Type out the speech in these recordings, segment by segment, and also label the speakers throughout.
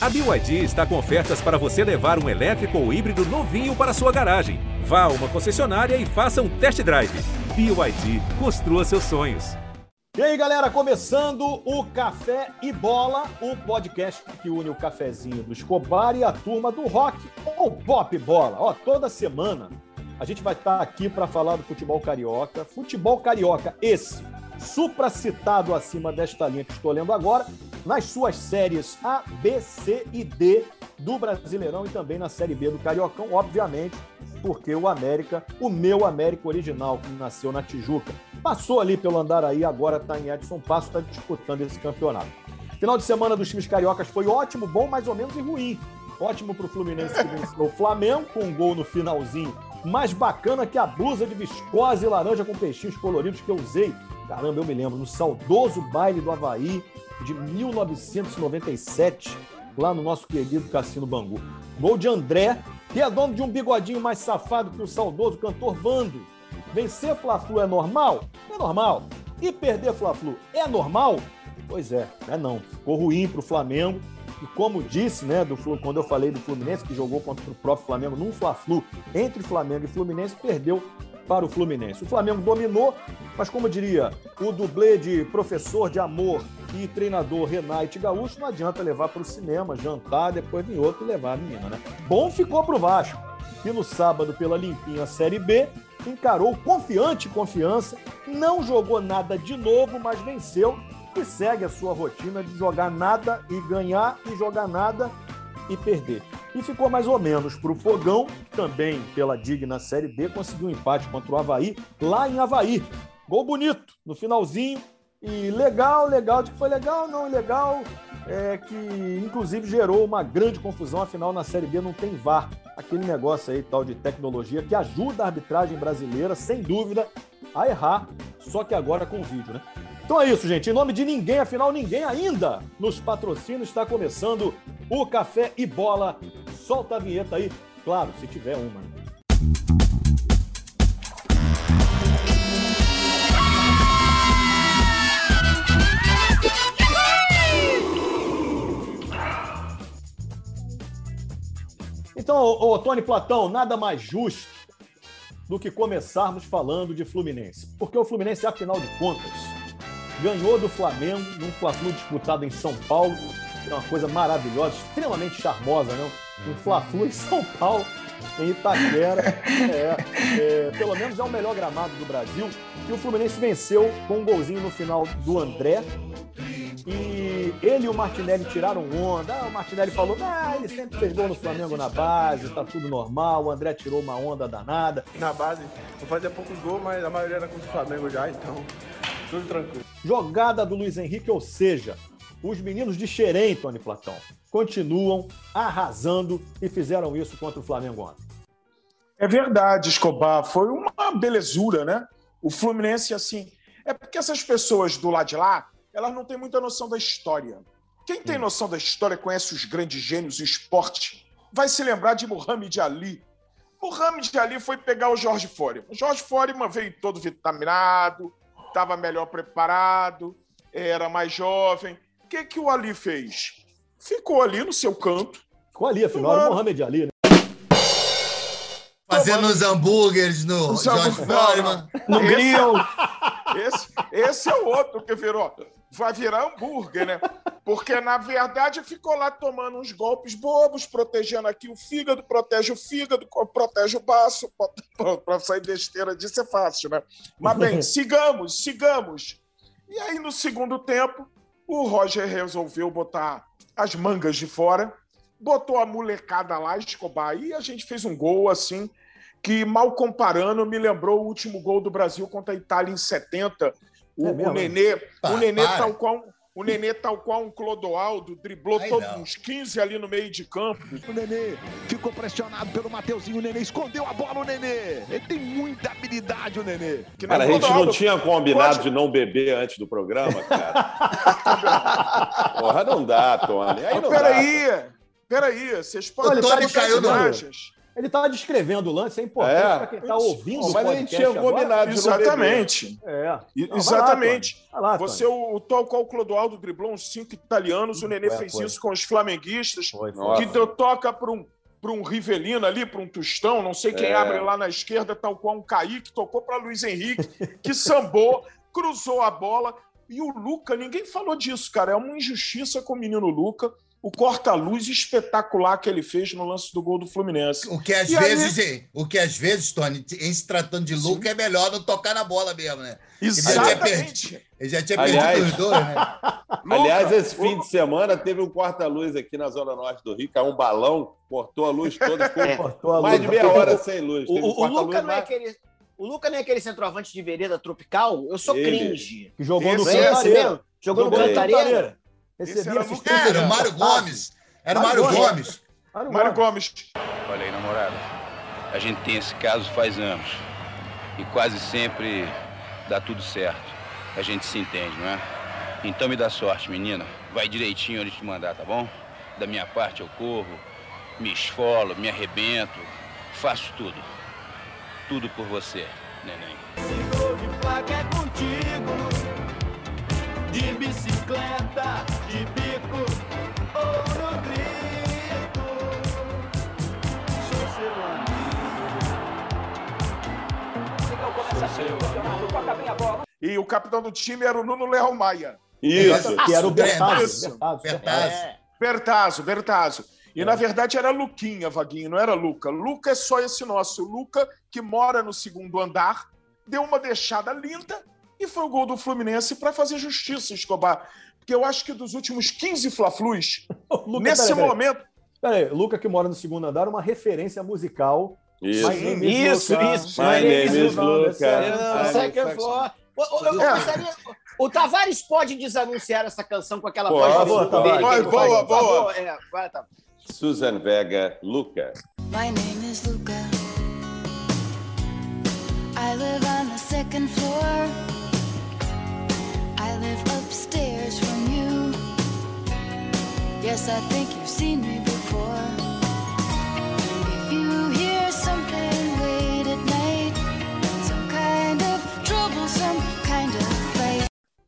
Speaker 1: A BYD está com ofertas para você levar um elétrico ou híbrido novinho para sua garagem. Vá a uma concessionária e faça um test drive. BYD, construa seus sonhos.
Speaker 2: E aí, galera, começando o Café e Bola, o podcast que une o cafezinho do Escobar e a turma do rock ou pop bola. Ó, toda semana a gente vai estar aqui para falar do futebol carioca. Futebol carioca, esse, supracitado acima desta linha que estou lendo agora, nas suas séries A, B, C e D do Brasileirão e também na Série B do Cariocão, obviamente, porque o América, o meu América original, que nasceu na Tijuca, passou ali pelo Andaraí, agora está em Edson Passo, está disputando esse campeonato. Final de semana dos times cariocas foi ótimo, bom, mais ou menos e ruim. Ótimo para o Fluminense que venceu o Flamengo com um gol no finalzinho, mais bacana que a blusa de viscose laranja com peixinhos coloridos que eu usei. Caramba, eu me lembro, no saudoso baile do Havaí, de 1997, lá no nosso querido Cassino Bangu. Gol de André, que é dono de um bigodinho mais safado que o saudoso cantor Vando. Vencer Fla-Flu é normal? É normal. E perder Fla-Flu é normal? Pois é, é não. Ficou ruim para o Flamengo. E como disse, né, do, quando eu falei do Fluminense, que jogou contra o próprio Flamengo num Fla-Flu entre Flamengo e Fluminense, perdeu para o Fluminense. O Flamengo dominou, mas como diria o dublê de professor de amor e treinador Renate Gaúcho, não adianta levar para o cinema, jantar, depois vir outro e levar a menina, né? Bom ficou para o Vasco, que no sábado, pela limpinha Série B, encarou confiante confiança, não jogou nada de novo, mas venceu e segue a sua rotina de jogar nada e ganhar e jogar nada e perder. E ficou mais ou menos para o Fogão, que também pela digna Série B conseguiu um empate contra o Havaí, lá em Havaí. Gol bonito no finalzinho. E legal, legal, de que foi legal, não legal, é que inclusive gerou uma grande confusão, afinal na Série B não tem VAR, aquele negócio aí tal de tecnologia que ajuda a arbitragem brasileira, sem dúvida, a errar, só que agora com vídeo, né? Então é isso, gente. Em nome de ninguém, afinal, ninguém ainda nos patrocina. Está começando o Café e Bola. Solta a vinheta aí, claro, se tiver uma. Então, ô, Tony Platão, nada mais justo do que começarmos falando de Fluminense. Porque o Fluminense, afinal de contas, ganhou do Flamengo num Fla-Flu disputado em São Paulo. É uma coisa maravilhosa, extremamente charmosa, né? Um Fla-Flu em São Paulo, em Itaquera. É, é, pelo menos é o melhor gramado do Brasil. E o Fluminense venceu com um golzinho no final do André. E ele e o Martinelli tiraram onda. Ah, o Martinelli falou: ah, ele sempre fez gol no Flamengo na base, tá tudo normal. O André tirou uma onda danada.
Speaker 3: Na base, eu fazia poucos gols, mas a maioria era contra o Flamengo já, então tudo tranquilo.
Speaker 2: Jogada do Luiz Henrique, ou seja, os meninos de Xerém, Tony Platão, continuam arrasando e fizeram isso contra o Flamengo ontem.
Speaker 4: É verdade, Escobar. Foi uma belezura, né? O Fluminense, assim. É porque essas pessoas do lado de lá, elas não têm muita noção da história. Quem tem noção da história, conhece os grandes gênios do esporte, vai se lembrar de Muhammad Ali. Muhammad Ali foi pegar o Jorge Foreman. O Jorge Foreman veio todo vitaminado, estava melhor preparado, era mais jovem. O que, que o Ali fez? Ficou ali no seu canto.
Speaker 2: Ficou ali, afinal, era o Mohamed Ali, né?
Speaker 5: Fazendo os hambúrgueres no
Speaker 4: hambúrgueres.
Speaker 5: Foreman.
Speaker 2: No grill.
Speaker 4: Esse, esse é o outro que virou. Vai virar hambúrguer, né? Porque, na verdade, ficou lá tomando uns golpes bobos, protegendo aqui o fígado, protege o fígado, protege o baço. Para sair besteira disso é fácil, né? Mas, bem, sigamos, sigamos. E aí, no segundo tempo, o Roger resolveu botar as mangas de fora, botou a molecada lá, Escobar, e a gente fez um gol assim, que mal comparando, me lembrou o último gol do Brasil contra a Itália em 70. O,
Speaker 2: É
Speaker 4: o Nenê, o Nenê
Speaker 5: para.
Speaker 4: tal qual o Nenê tal qual um Clodoaldo, driblou
Speaker 5: Ai,
Speaker 4: todos
Speaker 5: não.
Speaker 4: uns 15 ali no meio de campo.
Speaker 6: O Nenê ficou pressionado pelo Mateuzinho. O Nenê escondeu a bola, o Nenê. Ele tem muita habilidade, o Nenê.
Speaker 4: Que
Speaker 7: Cara, a gente não tinha combinado
Speaker 4: Pode-
Speaker 7: de não beber antes do programa, cara. Porra, não dá, Tony. Aí dá.
Speaker 4: peraí, peraí, vocês podem
Speaker 5: O Tony
Speaker 4: botar
Speaker 5: caiu
Speaker 4: as
Speaker 5: no-
Speaker 4: imagens.
Speaker 2: Ele tá descrevendo o lance, é importante
Speaker 7: É.
Speaker 2: para quem tá ouvindo
Speaker 7: Bom,
Speaker 2: o
Speaker 7: mas a gente
Speaker 2: podcast
Speaker 7: tinha combinado.
Speaker 4: Exatamente.
Speaker 2: É.
Speaker 4: E-
Speaker 2: Não, vai lá,
Speaker 4: exatamente.
Speaker 2: Lá.
Speaker 4: Você, o, o tal qual o Clodoaldo driblou uns cinco italianos, o Nenê
Speaker 2: Foi,
Speaker 4: fez
Speaker 2: foi.
Speaker 4: isso com os flamenguistas,
Speaker 2: Foi,
Speaker 4: que deu, toca para um, pra um Rivelino ali, para um Tostão, não sei quem
Speaker 7: É.
Speaker 4: abre lá na esquerda, tal qual um Kaique, tocou para Luiz Henrique, que sambou, cruzou a bola. E o Luca, ninguém falou disso, cara. É uma injustiça com o menino Luca. O corta-luz espetacular que ele fez no lance do gol do Fluminense.
Speaker 5: O que às
Speaker 4: E aí-
Speaker 5: vezes, o que às vezes, Tony, em se tratando de Luca, é melhor não tocar na bola mesmo, né?
Speaker 4: Exatamente.
Speaker 5: Ele já tinha
Speaker 7: Aliás-
Speaker 5: perdido os dois, né?
Speaker 7: Aliás, esse fim de semana teve um quarta-luz aqui na Zona Norte do Rio, caiu um balão, cortou a luz toda, ficou
Speaker 2: Cortou a
Speaker 7: mais
Speaker 2: luz.
Speaker 7: de meia hora sem luz.
Speaker 8: O,
Speaker 7: um
Speaker 8: o- o
Speaker 7: quarta-luz
Speaker 8: Luca não é aquele. O Luca não é aquele centroavante de vereda tropical? Eu sou
Speaker 7: Ele.
Speaker 8: cringe.
Speaker 2: Que jogou no
Speaker 8: é
Speaker 2: Cantareira.
Speaker 8: Jogou no
Speaker 2: Jogou no
Speaker 8: Cantareira?
Speaker 4: Esse
Speaker 2: Recebia
Speaker 4: era.
Speaker 5: É, era o Mário Gomes. Era o Mário
Speaker 2: Mário
Speaker 5: Gomes.
Speaker 2: Mário
Speaker 4: Mário
Speaker 2: Gomes.
Speaker 4: Gomes.
Speaker 9: Olha aí, namorada, a gente tem esse caso faz anos. E quase sempre dá tudo certo. A gente se entende, não é? Então me dá sorte, menina. Vai direitinho onde te mandar, tá bom? Da minha parte eu corro, me esfolo, me arrebento, faço tudo. Tudo por você, neném.
Speaker 4: E o capitão do time era o Nuno Leal Maia.
Speaker 7: Isso.
Speaker 2: Que era o Bertazzo.
Speaker 4: Isso.
Speaker 2: Bertazzo.
Speaker 5: Bertazzo.
Speaker 8: É.
Speaker 4: Bertazzo, Bertazzo. E na verdade era Luquinha, Vaguinho, não era Luca. Luca é só esse nosso. Luca, que mora no segundo andar, deu uma deixada linda e foi o gol do Fluminense para fazer justiça, Escobar. Porque eu acho que dos últimos 15 Fla-Flus, nesse
Speaker 2: peraí.
Speaker 4: momento.
Speaker 2: Peraí, Luca que mora no segundo andar, uma referência musical.
Speaker 7: Isso.
Speaker 2: My name is
Speaker 8: Isso, isso.
Speaker 7: My name is Luca.
Speaker 8: Second
Speaker 7: mas-
Speaker 8: floor. O, Tavares pode desanunciar essa canção com aquela voz
Speaker 2: boa,
Speaker 8: dele, ele
Speaker 4: Boa, boa.
Speaker 8: É, vai, Tavares.
Speaker 7: Susan Vega, Luca.
Speaker 10: My name is Luca. I live on the second floor. I live upstairs from you. Yes, I think you've seen me before.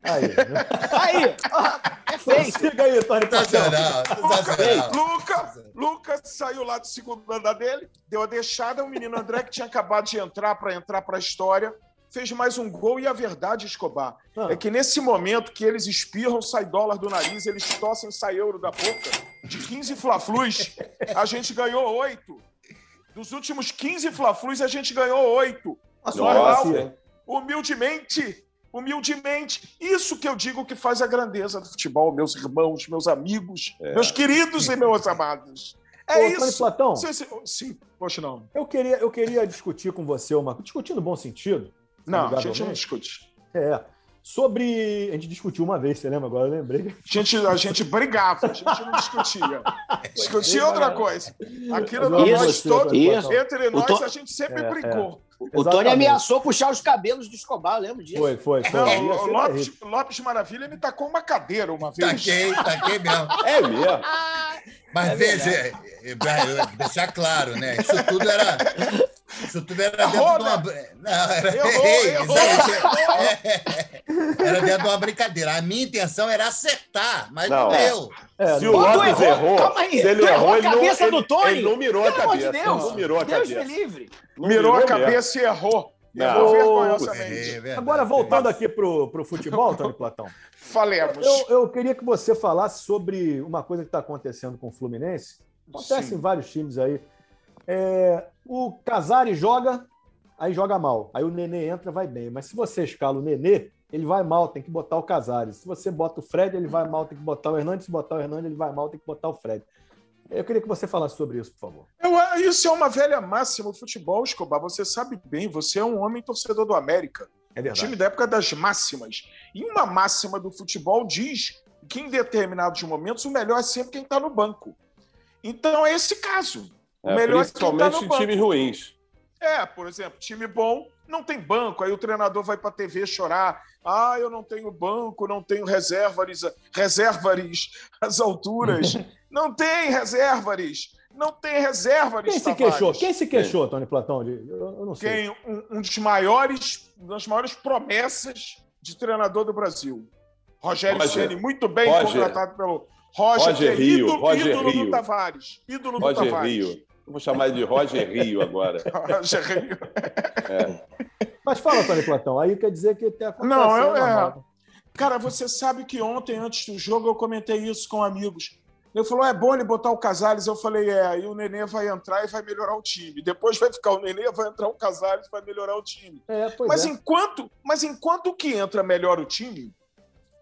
Speaker 2: Aí.
Speaker 8: Aí, ó, é feito.
Speaker 2: Siga aí, Tony.
Speaker 5: Sensacional, sensacional.
Speaker 4: Luca, Luca saiu lá do segundo andar dele, deu a deixada. O menino André, que tinha acabado de entrar para entrar para a história, fez mais um gol. E a verdade, Escobar,
Speaker 2: Ah.
Speaker 4: é que nesse momento que eles espirram, sai dólar do nariz, eles tossem, sai euro da boca, de 15 Fla-Flus, a gente ganhou oito. Dos últimos 15 Fla-Flus, a gente ganhou oito.
Speaker 7: Nossa,
Speaker 4: Normal.
Speaker 7: hein?
Speaker 4: Humildemente, humildemente. Isso que eu digo que faz a grandeza do futebol, meus irmãos, meus amigos,
Speaker 7: É.
Speaker 4: meus queridos e meus amados. É
Speaker 2: Ô,
Speaker 4: isso.
Speaker 2: Platão,
Speaker 4: Sim, sim, sim, poxa, não.
Speaker 2: eu queria, eu queria discutir com você uma. Discutir no bom sentido.
Speaker 4: Não, a gente não discute.
Speaker 2: É. Sobre. A gente discutiu uma vez, você lembra? Agora eu lembrei.
Speaker 4: A gente, a gente brigava, a gente não discutia. Discutia outra coisa. Aqui no
Speaker 2: Mas eu amo
Speaker 4: nós
Speaker 2: você,
Speaker 4: todos, entre nós,
Speaker 8: to-
Speaker 4: a gente sempre
Speaker 2: É,
Speaker 8: O Tony ameaçou puxar os cabelos do Escobar, eu lembro disso.
Speaker 2: Foi, foi, foi.
Speaker 4: O Lopes. Lopes Maravilha me tacou uma cadeira uma vez.
Speaker 5: Taquei, taquei mesmo.
Speaker 7: É mesmo.
Speaker 5: Mas
Speaker 8: É
Speaker 5: veja, é, é, deixar claro, né? Isso tudo era. Isso tudo era dentro de uma. Não, era,
Speaker 4: Errou,
Speaker 5: errei,
Speaker 4: errou.
Speaker 5: Era dentro de uma brincadeira. A minha intenção era acertar, mas não,
Speaker 7: Não,
Speaker 5: deu.
Speaker 2: É,
Speaker 7: Se o Lopes
Speaker 8: errou,
Speaker 7: errou,
Speaker 8: calma aí,
Speaker 7: se ele
Speaker 8: errou
Speaker 7: errou,
Speaker 8: a
Speaker 7: ele não,
Speaker 8: cabeça
Speaker 7: ele,
Speaker 8: do Tony?
Speaker 7: ele não mirou a
Speaker 8: Pelo amor de
Speaker 7: cabeça.
Speaker 8: Deus.
Speaker 7: Não mirou a
Speaker 8: Deus me
Speaker 7: cabeça.
Speaker 8: livre.
Speaker 7: Não
Speaker 4: Mirou a
Speaker 7: mesmo.
Speaker 4: cabeça e errou.
Speaker 7: Não.
Speaker 5: É.
Speaker 2: Agora, voltando aqui pro, pro futebol, Tony Platão.
Speaker 4: Falemos.
Speaker 2: Eu, eu queria que você falasse sobre uma coisa que está acontecendo com o Fluminense. Acontece
Speaker 4: Sim.
Speaker 2: em vários times aí. É, o Casares joga, aí joga mal. Aí o Nenê entra, vai bem. Mas se você escala o Nenê, ele vai mal, tem que botar o Casares. Se você bota o Fred, ele vai mal, tem que botar o Hernandes. Se botar o Hernandes, ele vai mal, tem que botar o Fred. Eu queria que você falasse sobre isso, por favor.
Speaker 4: Eu- isso é uma velha máxima. O futebol, Escobar, você sabe bem, você é um homem torcedor do América.
Speaker 2: É
Speaker 4: O time da época das máximas. E uma máxima do futebol diz que em determinados momentos o melhor é sempre quem está no banco. Então é esse caso. O
Speaker 7: É,
Speaker 4: melhor é está
Speaker 7: principalmente
Speaker 4: no
Speaker 7: em times ruins.
Speaker 4: É, por exemplo, time bom não tem banco, aí o treinador vai para a TV chorar. Ah, eu não tenho banco, não tenho reservares, reservares às alturas. não tem reservares. não tem reserva
Speaker 2: Quem se queixou? Quem se queixou, Tony Platão? de- Eu, eu não sei.
Speaker 4: Quem? Um, um dos maiores, uma das maiores promessas de treinador do Brasil. Rogério
Speaker 7: Roger.
Speaker 4: Ceni, muito bem
Speaker 7: Roger.
Speaker 4: contratado pelo Roger,
Speaker 7: Roger
Speaker 4: que é
Speaker 7: Rio,
Speaker 4: ídolo,
Speaker 7: Roger
Speaker 4: ídolo
Speaker 7: Rio.
Speaker 4: do Tavares. Ídolo do
Speaker 7: Roger
Speaker 4: Tavares.
Speaker 7: Rio. Eu vou chamar ele de Roger Rio agora.
Speaker 4: Roger Rio.
Speaker 2: Mas fala, Tony Platão, aí quer dizer que tem acontecendo.
Speaker 4: Não, eu,
Speaker 2: a
Speaker 4: é,
Speaker 2: nova.
Speaker 4: Cara, você sabe que ontem, antes do jogo, eu comentei isso com amigos. Ele falou: é bom ele botar o Casares. Eu falei: é, aí o Nenê vai entrar e vai melhorar o time. Depois vai ficar o Nenê, vai entrar o Casares e vai melhorar o time.
Speaker 2: É, pois
Speaker 4: Mas
Speaker 2: é.
Speaker 4: enquanto, mas enquanto que entra melhora o time,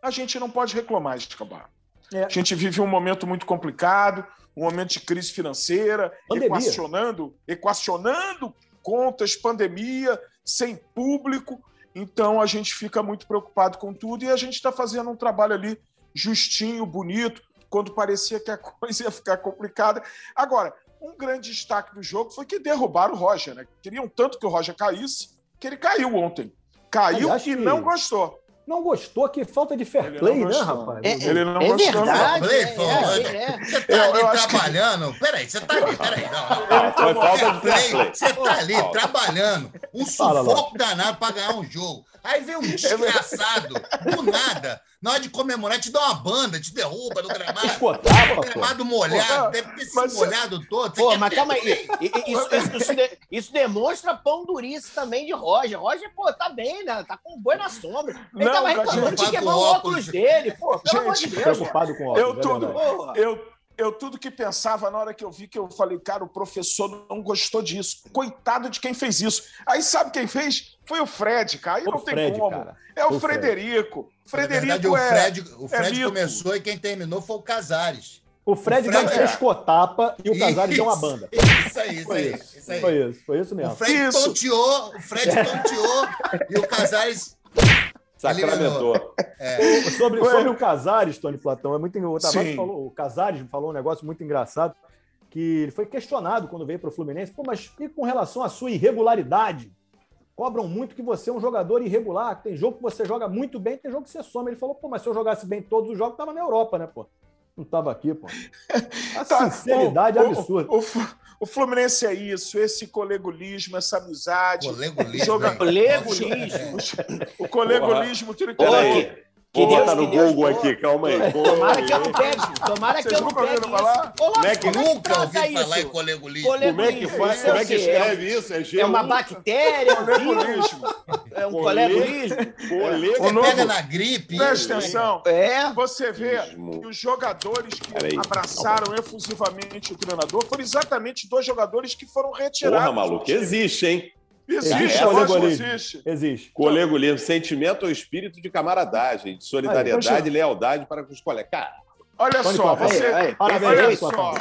Speaker 4: a gente não pode reclamar, Escobar.
Speaker 2: É.
Speaker 4: A gente vive um momento muito complicado, um momento de crise financeira,
Speaker 2: Pandemia.
Speaker 4: equacionando, equacionando contas, pandemia, sem público. Então a gente fica muito preocupado com tudo e a gente está fazendo um trabalho ali justinho, bonito, quando parecia que a coisa ia ficar complicada. Agora, um grande destaque do jogo foi que derrubaram o Roger, né? Queriam tanto que o Roger caísse, que ele caiu ontem. Caiu
Speaker 2: Aliás,
Speaker 4: e
Speaker 2: que-
Speaker 4: não gostou.
Speaker 2: Não gostou? Que falta de fair play,
Speaker 4: não
Speaker 2: né, rapaz?
Speaker 8: É,
Speaker 4: Ele não
Speaker 8: é
Speaker 4: gostou,
Speaker 8: verdade.
Speaker 5: Play,
Speaker 8: é,
Speaker 5: pô,
Speaker 8: é,
Speaker 5: olha.
Speaker 8: é.
Speaker 5: Você tá
Speaker 4: Eu-
Speaker 5: ali
Speaker 4: eu acho que-
Speaker 5: trabalhando? Peraí, você tá ali, peraí. Não, não.
Speaker 7: Foi falta de fair play.
Speaker 5: Você tá ali trabalhando, um sufoco danado pra ganhar um jogo. Aí vem um desgraçado, do nada, na hora de comemorar, te dá uma banda, te derruba no gramado.
Speaker 2: Escotava,
Speaker 5: gramado molhado,
Speaker 4: Pô,
Speaker 5: deve ter se
Speaker 4: mas-
Speaker 5: molhado todo.
Speaker 8: Pô, mas calma aí. Isso, isso- isso de- isso demonstra pão durice também de Roger. Roger, pô, tá bem, né? Tá com um boi na sombra. Ele
Speaker 4: Não,
Speaker 8: tava reclamando de
Speaker 5: gente,
Speaker 8: quebrar o óculos dele. Pô, pelo amor de
Speaker 4: Gente,
Speaker 8: Deus.
Speaker 2: Preocupado com óculos,
Speaker 4: Eu
Speaker 2: é.
Speaker 8: Porra.
Speaker 4: Eu, eu tudo que pensava na hora que eu vi que eu falei, cara, o professor não gostou disso. Coitado de quem fez isso. Aí sabe quem fez? Foi o Fred, cara. Aí
Speaker 2: O
Speaker 4: não tem
Speaker 2: Fred,
Speaker 4: como.
Speaker 2: cara.
Speaker 4: É o
Speaker 2: O Fred.
Speaker 4: Frederico.
Speaker 5: Na
Speaker 4: Frederico
Speaker 5: verdade, o
Speaker 4: é.
Speaker 5: Fred, o
Speaker 4: é
Speaker 5: Fred
Speaker 4: mito.
Speaker 5: começou e quem terminou foi o Casares.
Speaker 2: O Fred
Speaker 5: O
Speaker 2: deu
Speaker 5: Fred-
Speaker 2: uma escotapa e o Casares deu uma banda.
Speaker 5: Isso aí, isso
Speaker 2: Foi
Speaker 5: aí.
Speaker 2: isso.
Speaker 5: Isso aí.
Speaker 2: Foi isso, foi isso
Speaker 5: O
Speaker 2: mesmo.
Speaker 5: Fred
Speaker 4: Isso.
Speaker 5: tonteou, o Fred tonteou e o Casares.
Speaker 7: Sacramentou.
Speaker 2: Sobre,
Speaker 4: Ué.
Speaker 2: sobre o Casares, Tony Platão, é muito o Tavares
Speaker 4: Sim.
Speaker 2: falou, o Casares falou um negócio muito engraçado que ele foi questionado quando veio para o Fluminense. Pô, mas e com relação à sua irregularidade? Cobram muito que você é um jogador irregular. Tem jogo que você joga muito bem, tem jogo que você some. Ele falou, pô, mas se eu jogasse bem todos os jogos, tava na Europa, né, pô? Não tava aqui, pô. A
Speaker 4: Tá,
Speaker 2: sinceridade
Speaker 4: o-
Speaker 2: é
Speaker 4: o-
Speaker 2: absurda.
Speaker 4: O, Flu- o Fluminense é isso, esse colegulismo, essa amizade.
Speaker 5: Colegulismo.
Speaker 4: Joga-
Speaker 5: hein?
Speaker 8: Colegulismo.
Speaker 5: Nossa,
Speaker 4: O colegulismo
Speaker 7: Peraí.
Speaker 8: Que
Speaker 7: Vou
Speaker 8: Deus-
Speaker 7: botar
Speaker 8: que
Speaker 7: no
Speaker 8: Deus-
Speaker 7: Google aqui, calma aí.
Speaker 8: Tomara que eu não pegue. Tomara que eu não
Speaker 4: nunca
Speaker 8: pegue
Speaker 4: falar?
Speaker 8: Lopes,
Speaker 7: Como é que-
Speaker 8: é
Speaker 5: Nunca ouvi falar em colegulismo.
Speaker 8: Cole-
Speaker 7: Como é que faz? Como
Speaker 8: é
Speaker 7: é que
Speaker 8: quê?
Speaker 7: escreve isso? É G1?
Speaker 8: É uma bactéria, é um vírus,
Speaker 4: Colegulismo.
Speaker 8: é um
Speaker 7: Cole-
Speaker 8: colegulismo.
Speaker 5: Você
Speaker 4: novo-
Speaker 5: pega na gripe.
Speaker 4: Presta atenção.
Speaker 8: É.
Speaker 4: Você vê
Speaker 7: Ismo.
Speaker 4: que os jogadores que
Speaker 7: Peraí.
Speaker 4: abraçaram efusivamente o treinador foram exatamente dois jogadores que foram retirados.
Speaker 7: Porra, maluco, existe, hein?
Speaker 4: Existe,
Speaker 2: Existe colegulismo.
Speaker 4: existe.
Speaker 2: Existe.
Speaker 7: Colegulismo, sentimento ou espírito de camaradagem, de solidariedade
Speaker 4: Aí,
Speaker 7: e lealdade para com os colegas. Cara,
Speaker 4: Olha
Speaker 2: Tony
Speaker 4: só, você,
Speaker 8: Aí, aí,
Speaker 2: Parabéns,
Speaker 4: olha só,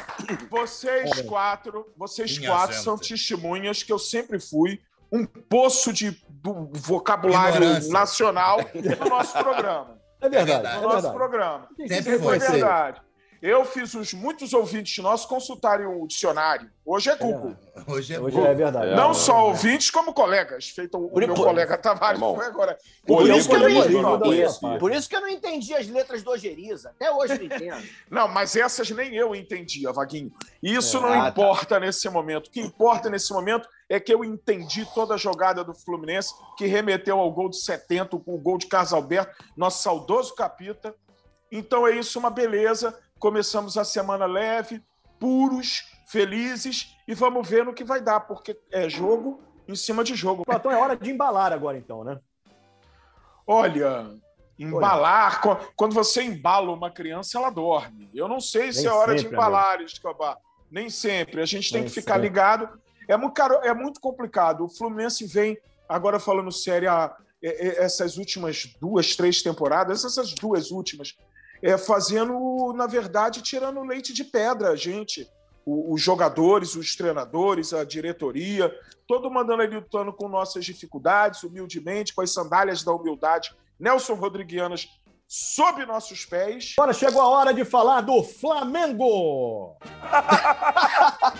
Speaker 4: vocês quatro, vocês
Speaker 5: Minha
Speaker 4: quatro
Speaker 5: gente.
Speaker 4: são testemunhas que eu sempre fui um poço de do vocabulário
Speaker 5: Ignorância.
Speaker 4: nacional no nosso programa.
Speaker 2: É verdade,
Speaker 5: verdade.
Speaker 2: é
Speaker 4: No nosso
Speaker 2: verdade.
Speaker 4: programa.
Speaker 5: Sempre
Speaker 2: se
Speaker 5: foi.
Speaker 4: É verdade. Eu fiz os muitos ouvintes nossos consultarem o dicionário. Hoje é Google.
Speaker 5: Hoje é
Speaker 2: Hoje
Speaker 5: Google.
Speaker 2: é verdade.
Speaker 4: Não
Speaker 7: É,
Speaker 4: só ouvintes, como colegas. Feito o
Speaker 8: Por-
Speaker 4: meu
Speaker 8: por-
Speaker 4: colega Tavares foi agora.
Speaker 8: Por
Speaker 7: Colego
Speaker 8: isso que eu não
Speaker 7: não.
Speaker 8: Por isso que eu não entendi as letras do Ojeriza. Até hoje eu não entendo.
Speaker 4: Não, mas essas nem eu entendia, Vaguinho. Isso
Speaker 8: É.
Speaker 4: não
Speaker 8: Ah, tá.
Speaker 4: importa nesse momento. O que importa nesse momento é que eu entendi toda a jogada do Fluminense, que remeteu ao gol de 70, com o gol de Carlos Alberto, nosso saudoso capita. Então é isso, uma beleza. Começamos a semana leve, puros, felizes, e vamos ver no que vai dar, porque é jogo em cima de jogo.
Speaker 2: Platão, é hora de embalar agora, então, né?
Speaker 4: Olha, embalar. co- Quando você embala uma criança, ela dorme. Eu não sei se
Speaker 2: Nem
Speaker 4: é hora de embalar, Escobar. Nem sempre. A gente tem
Speaker 2: Nem
Speaker 4: que ficar
Speaker 2: sempre.
Speaker 4: ligado. É muito, caro- é muito complicado. O Fluminense vem, agora falando sério, a- é- é- essas últimas duas, três temporadas, essas duas últimas, é, fazendo, na verdade, tirando leite de pedra, a gente. O- Os jogadores, os treinadores, a diretoria, todo mandando ali lutando com nossas dificuldades, humildemente, com as sandálias da humildade. Nelson Rodriguianas sob nossos pés.
Speaker 2: Agora chegou a hora de falar do Flamengo.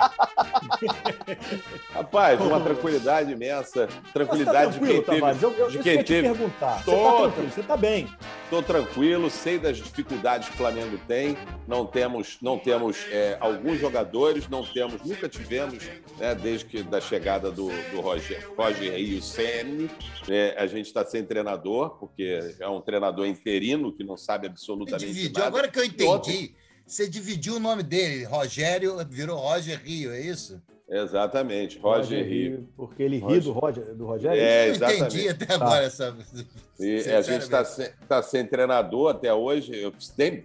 Speaker 7: Rapaz, uma tranquilidade imensa.
Speaker 2: Mas tá
Speaker 7: Tranquilidade de quem teve.
Speaker 2: Eu, eu,
Speaker 7: de quem teve.
Speaker 2: perguntar. Você tá
Speaker 7: tô.
Speaker 2: tranquilo, você tá bem.
Speaker 7: Estou tranquilo, sei das dificuldades que o Flamengo tem. Não temos, não temos é, alguns jogadores, não temos, nunca tivemos, né, desde que da chegada do, do Roger, Roger Rio Ceni, né, a gente está sem treinador, porque é um treinador interino que não sabe absolutamente
Speaker 5: dividiu.
Speaker 7: nada.
Speaker 5: Agora que eu
Speaker 7: E
Speaker 5: entendi, você dividiu o nome dele. Rogério virou Roger Rio, é isso?
Speaker 7: Exatamente, Roger Rio.
Speaker 2: Porque ele ri
Speaker 7: Roger.
Speaker 2: do Roger, do Rogério?
Speaker 7: É,
Speaker 5: eu não entendi
Speaker 7: exatamente.
Speaker 5: até
Speaker 2: Tá.
Speaker 5: agora essa.
Speaker 7: E a gente está sem, tá sem treinador até hoje. Eu,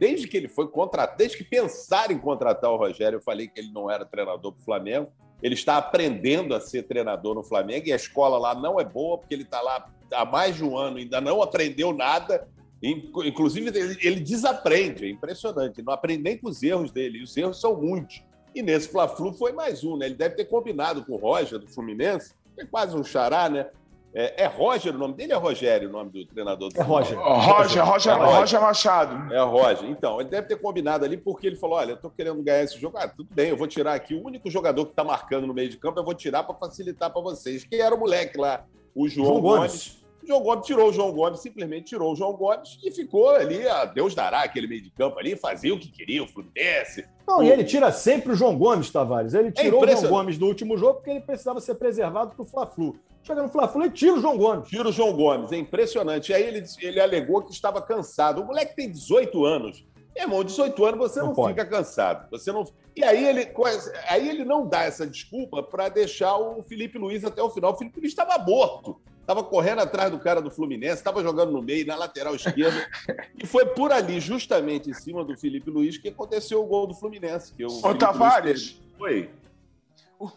Speaker 7: desde- que ele foi contratado, desde que pensaram em contratar o Rogério, eu falei que ele não era treinador para o Flamengo. Ele está aprendendo a ser treinador no Flamengo e a escola lá não é boa, porque ele está lá há mais de um ano, ainda não aprendeu nada. Inc- Inclusive, ele, ele desaprende, é impressionante. Ele não aprende nem com os erros dele, e os erros são muitos. E nesse Fla-Flu foi mais um, né? Ele deve ter combinado com o Roger, do Fluminense, que é quase um xará, né? É, é Roger o nome dele, é Rogério o nome do treinador do
Speaker 2: É Roger.
Speaker 4: Roger, Roger,
Speaker 7: É Roger.
Speaker 4: Roger Machado.
Speaker 7: É Roger. Então, ele deve ter combinado ali porque ele falou: olha, eu tô querendo ganhar esse jogo. Ah, tudo bem, eu vou tirar aqui. O único jogador que tá marcando no meio de campo, eu vou tirar para facilitar para vocês. Quem era o moleque lá? O João,
Speaker 2: João
Speaker 7: Gomes.
Speaker 2: Gomes.
Speaker 7: O João Gomes tirou o João Gomes, simplesmente tirou o João Gomes e ficou ali, a Deus dará, aquele meio de campo ali, fazia o que queria, o Fluminense.
Speaker 2: Não, e ele tira sempre o João Gomes, Tavares. Ele tirou o João
Speaker 7: É.
Speaker 2: Gomes no último jogo porque ele precisava ser preservado pro Fla-Flu. Chega no Fla-Flu e tira o João Gomes.
Speaker 7: Tira o João Gomes, é impressionante. E aí ele, ele alegou que estava cansado. O moleque tem 18 anos. Meu irmão, 18 anos você
Speaker 2: Não
Speaker 7: não, fica cansado. Você não... E aí ele, aí ele não dá essa desculpa para deixar o Felipe Luiz até o final. O Felipe Luiz estava morto. Estava correndo atrás do cara do Fluminense, estava jogando no meio, na lateral esquerda. e foi por ali, justamente em cima do Felipe Luiz, que aconteceu o gol do Fluminense. Que o Luiz
Speaker 4: Tavares.
Speaker 7: Foi.
Speaker 4: O,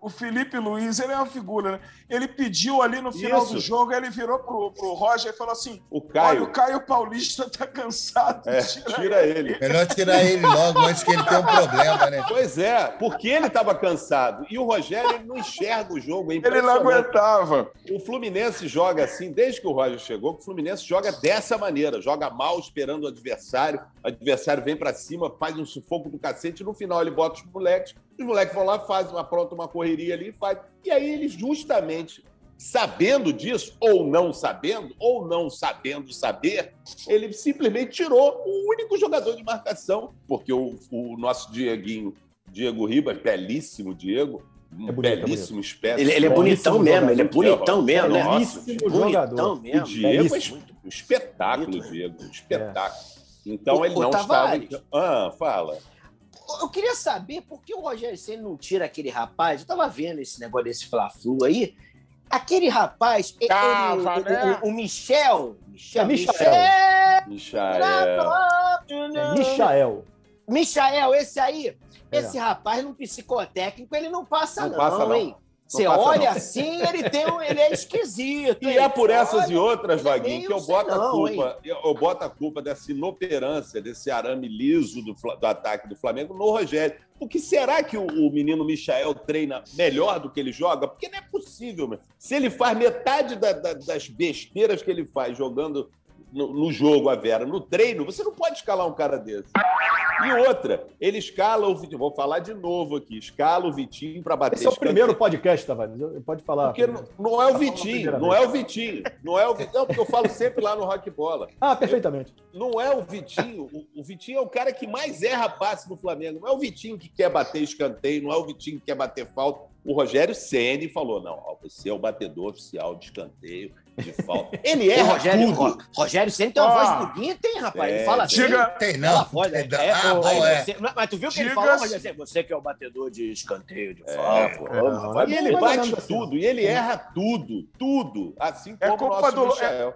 Speaker 4: o Felipe Luiz, ele é uma figura, né? Ele pediu ali no final
Speaker 7: Isso.
Speaker 4: do jogo, ele virou pro, pro Roger e falou assim:
Speaker 7: O
Speaker 4: Olha,
Speaker 7: Caio.
Speaker 4: o Caio Paulista tá cansado.
Speaker 7: É, tira ele.
Speaker 5: Melhor tirar ele logo antes que ele tenha um problema, né?
Speaker 7: Pois é, porque ele estava cansado. E o Rogério ele não enxerga o jogo. É
Speaker 4: Ele não aguentava.
Speaker 7: O Fluminense joga assim, desde que o Roger chegou, o Fluminense joga dessa maneira, joga mal esperando o adversário, o adversário vem pra cima, faz um sufoco do cacete, e no final ele bota os moleques, os moleques vão lá, fazem uma pronta uma correria ali, faz. E aí eles justamente sabendo disso, ou não sabendo, ou não sabendo saber, ele simplesmente tirou o único jogador de marcação, porque o, o nosso Dieguinho, Diego Ribas, belíssimo Diego, um
Speaker 2: É bonito, é
Speaker 7: belíssimo espécie.
Speaker 8: Ele, ele é bonitão mesmo, ele é bonitão mesmo, né?
Speaker 7: Nossa,
Speaker 2: Belíssimo
Speaker 8: bonitão
Speaker 2: jogador.
Speaker 7: O
Speaker 8: mesmo.
Speaker 7: Diego é um espetáculo,
Speaker 8: Bonito?
Speaker 7: Diego. Um espetáculo. Então
Speaker 8: Ô,
Speaker 7: ele não estava. Em- Ah, fala.
Speaker 8: Eu queria saber por que o Rogério Senna não tira aquele rapaz. Eu tava vendo esse negócio desse Fla-Flu aí. Aquele rapaz, ele-
Speaker 4: Tava,
Speaker 8: o,
Speaker 4: né?
Speaker 8: o- o Michel. Michel,
Speaker 2: É Michael.
Speaker 7: Michael.
Speaker 2: É Michael.
Speaker 8: Michael, esse aí,
Speaker 2: É.
Speaker 8: esse rapaz no psicotécnico, ele não passa
Speaker 7: Não
Speaker 8: não,
Speaker 7: passa, não.
Speaker 8: hein? Você olha
Speaker 7: não.
Speaker 8: assim, ele tem um, ele é esquisito.
Speaker 7: E é por essas
Speaker 8: olha,
Speaker 7: e outras,
Speaker 8: é
Speaker 7: Vaguinho, que eu boto a
Speaker 8: não,
Speaker 7: culpa, eu, eu boto a culpa dessa inoperância, desse arame liso do, do ataque do Flamengo no Rogério. Porque será que o, o menino Michael treina melhor do que ele joga? Porque não é possível, meu. Se ele faz metade da- da- das besteiras que ele faz jogando no, no jogo, a Vera, no treino, você não pode escalar um cara desse. E outra, ele escala o Vitinho, vou falar de novo aqui, escala o Vitinho para bater
Speaker 2: Esse é o
Speaker 7: escanteio.
Speaker 2: primeiro podcast, Tavares. Pode falar.
Speaker 7: Porque não, não é o
Speaker 2: Tá falando a
Speaker 7: Vitinho,
Speaker 2: primeira
Speaker 7: não
Speaker 2: vez.
Speaker 7: é o Vitinho, não é o Vitinho, porque eu falo sempre lá no Rock Bola.
Speaker 2: Ah, perfeitamente.
Speaker 7: Não é o Vitinho, o, o Vitinho é o cara que mais erra passe no Flamengo. Não é o Vitinho que quer bater escanteio, não é o Vitinho que quer bater falta. O Rogério Ceni falou: não, ó, você é o batedor oficial de escanteio, de falta. Ele
Speaker 8: O
Speaker 7: erra
Speaker 8: Rogério,
Speaker 7: tudo.
Speaker 8: Ro- Rogério sempre tem uma
Speaker 4: Ah.
Speaker 8: voz bonita, hein, rapaz? Ele
Speaker 7: É,
Speaker 8: fala assim.
Speaker 4: diga-
Speaker 5: Tem não.
Speaker 8: voz,
Speaker 5: É
Speaker 8: é, é,
Speaker 5: ah, bom, é.
Speaker 8: você- mas tu viu que ele falou, Rogério? Senna, Você que é o batedor de escanteio, de falta. Vamos, vai
Speaker 7: E ele bate
Speaker 2: não,
Speaker 7: tudo, e ele erra tudo, tudo. Assim
Speaker 4: É
Speaker 7: como o
Speaker 4: culpa
Speaker 7: nosso
Speaker 4: do-
Speaker 7: Michel.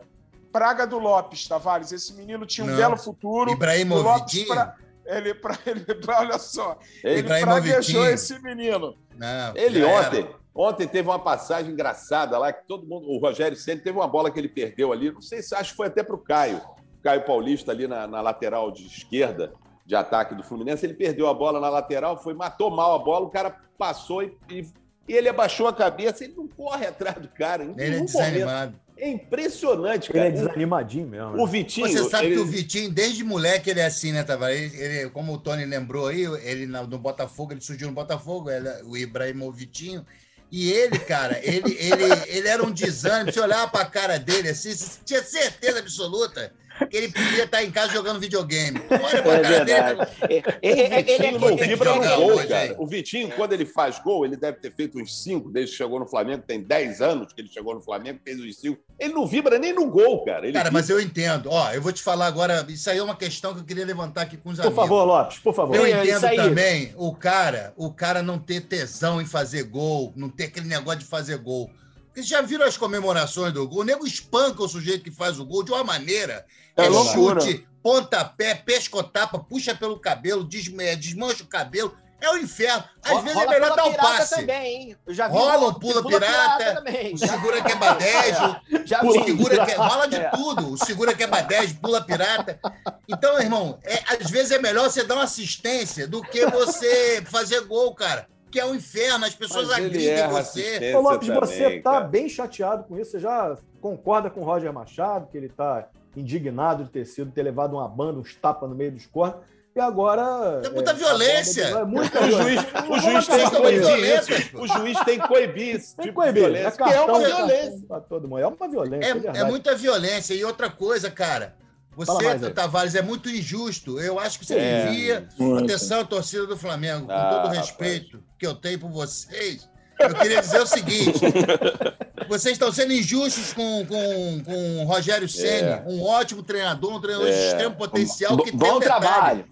Speaker 4: Praga do Lopes, Tavares. Esse menino tinha um
Speaker 5: Não.
Speaker 4: belo futuro. O Lopes,
Speaker 5: Ibrahimovic.
Speaker 4: pra, ele, pra, ele, pra- olha só, ele
Speaker 5: Ibrahimovic.
Speaker 4: praguejou esse menino.
Speaker 5: Não,
Speaker 7: Ele ontem, ontem teve uma passagem engraçada lá que todo mundo, o Rogério Ceni teve uma bola que ele perdeu ali, não sei se acho que foi até para o Caio, Caio Paulista ali na, na lateral de esquerda de ataque do Fluminense, ele perdeu a bola na lateral, foi matou mal a bola, o cara passou e, e- e ele abaixou a cabeça, ele não corre atrás do cara,
Speaker 5: Ele é
Speaker 7: momento.
Speaker 5: desanimado.
Speaker 7: É impressionante,
Speaker 2: Ele
Speaker 7: cara.
Speaker 2: é desanimadinho mesmo.
Speaker 7: O
Speaker 2: né?
Speaker 7: Vitinho.
Speaker 5: Você sabe
Speaker 7: ele-
Speaker 5: que o Vitinho, desde moleque, ele é assim, né, Tavares? Ele, ele- como o Tony lembrou aí, ele no Botafogo, ele surgiu no Botafogo, ele- o Ibrahimovitinho. E ele, cara, ele, ele, ele era um desânimo. Você olhava pra cara dele assim, você tinha certeza absoluta ele podia estar em casa jogando videogame. Olha pra
Speaker 8: É
Speaker 5: cara
Speaker 8: verdade.
Speaker 5: dele.
Speaker 8: É, é, é, ele é
Speaker 7: Vitinho não vibra no gol,
Speaker 5: hoje,
Speaker 7: cara. O Vitinho, quando ele faz gol, ele deve ter feito uns cinco desde que chegou no Flamengo. Tem 10 anos que ele chegou no Flamengo, fez os cinco. Ele não vibra nem no gol, cara. Ele
Speaker 5: Cara,
Speaker 7: vibra-
Speaker 5: mas eu entendo. Ó, eu vou te falar agora, isso aí é uma questão que eu queria levantar aqui com os
Speaker 2: Por
Speaker 5: amigos.
Speaker 2: favor, Lopes, por favor.
Speaker 5: Eu
Speaker 8: é
Speaker 5: entendo
Speaker 8: isso aí.
Speaker 5: também o cara, o cara não ter tesão em fazer gol, não ter aquele negócio de fazer gol. Vocês já viram as comemorações do gol? O nego espanca o sujeito que faz o gol de uma maneira.
Speaker 4: É
Speaker 5: É,
Speaker 4: loucura.
Speaker 5: chute, pontapé, pescotapa, puxa pelo cabelo, desme- desmancha o cabelo. É o inferno. Às
Speaker 8: Ro-
Speaker 5: vezes é
Speaker 8: rola
Speaker 5: melhor
Speaker 8: pula
Speaker 5: dar o
Speaker 8: pirata
Speaker 5: passe.
Speaker 8: também, hein? Eu já vi
Speaker 5: Rola um
Speaker 8: que
Speaker 5: pula pirata. O segura quebra 10, o
Speaker 8: já
Speaker 5: o segura que rola de tudo. O segura quebra 10, pula pirata. Então, irmão, é, às vezes é melhor você dar uma assistência do que você fazer gol, cara. Que é um inferno, as pessoas
Speaker 7: Mas
Speaker 5: agridem você.
Speaker 2: Ô, Lopes,
Speaker 7: também,
Speaker 2: você tá
Speaker 7: cara.
Speaker 2: bem chateado com isso? Você já concorda com o Roger Machado, que ele tá indignado de ter sido, ter levado uma banda, uns tapas no meio dos cornos, e agora...
Speaker 5: É muita violência.
Speaker 2: É muita
Speaker 7: O
Speaker 2: violência.
Speaker 7: juiz, o
Speaker 2: Vamos
Speaker 7: juiz tem que
Speaker 5: coibir
Speaker 2: isso.
Speaker 7: isso. O juiz tem que coibir esse
Speaker 2: Tem que
Speaker 7: tipo de
Speaker 2: coibir.
Speaker 7: violência,
Speaker 2: É
Speaker 7: é uma violência.
Speaker 2: Pra todo mundo. É uma violência, é,
Speaker 5: É, é muita violência. E outra coisa, cara, você,
Speaker 2: mais.
Speaker 5: Tavares, é muito injusto. Eu acho que você
Speaker 7: É.
Speaker 5: devia. Atenção, torcida do Flamengo, com
Speaker 7: Ah,
Speaker 5: todo o
Speaker 7: rapaz.
Speaker 5: respeito que eu tenho por vocês, eu queria dizer o seguinte: vocês estão sendo injustos com, com, com o Rogério Ceni,
Speaker 7: É.
Speaker 5: um ótimo treinador, um treinador de
Speaker 7: É.
Speaker 5: extremo potencial
Speaker 8: Bo-
Speaker 5: que tem
Speaker 8: bom
Speaker 5: um
Speaker 8: trabalho.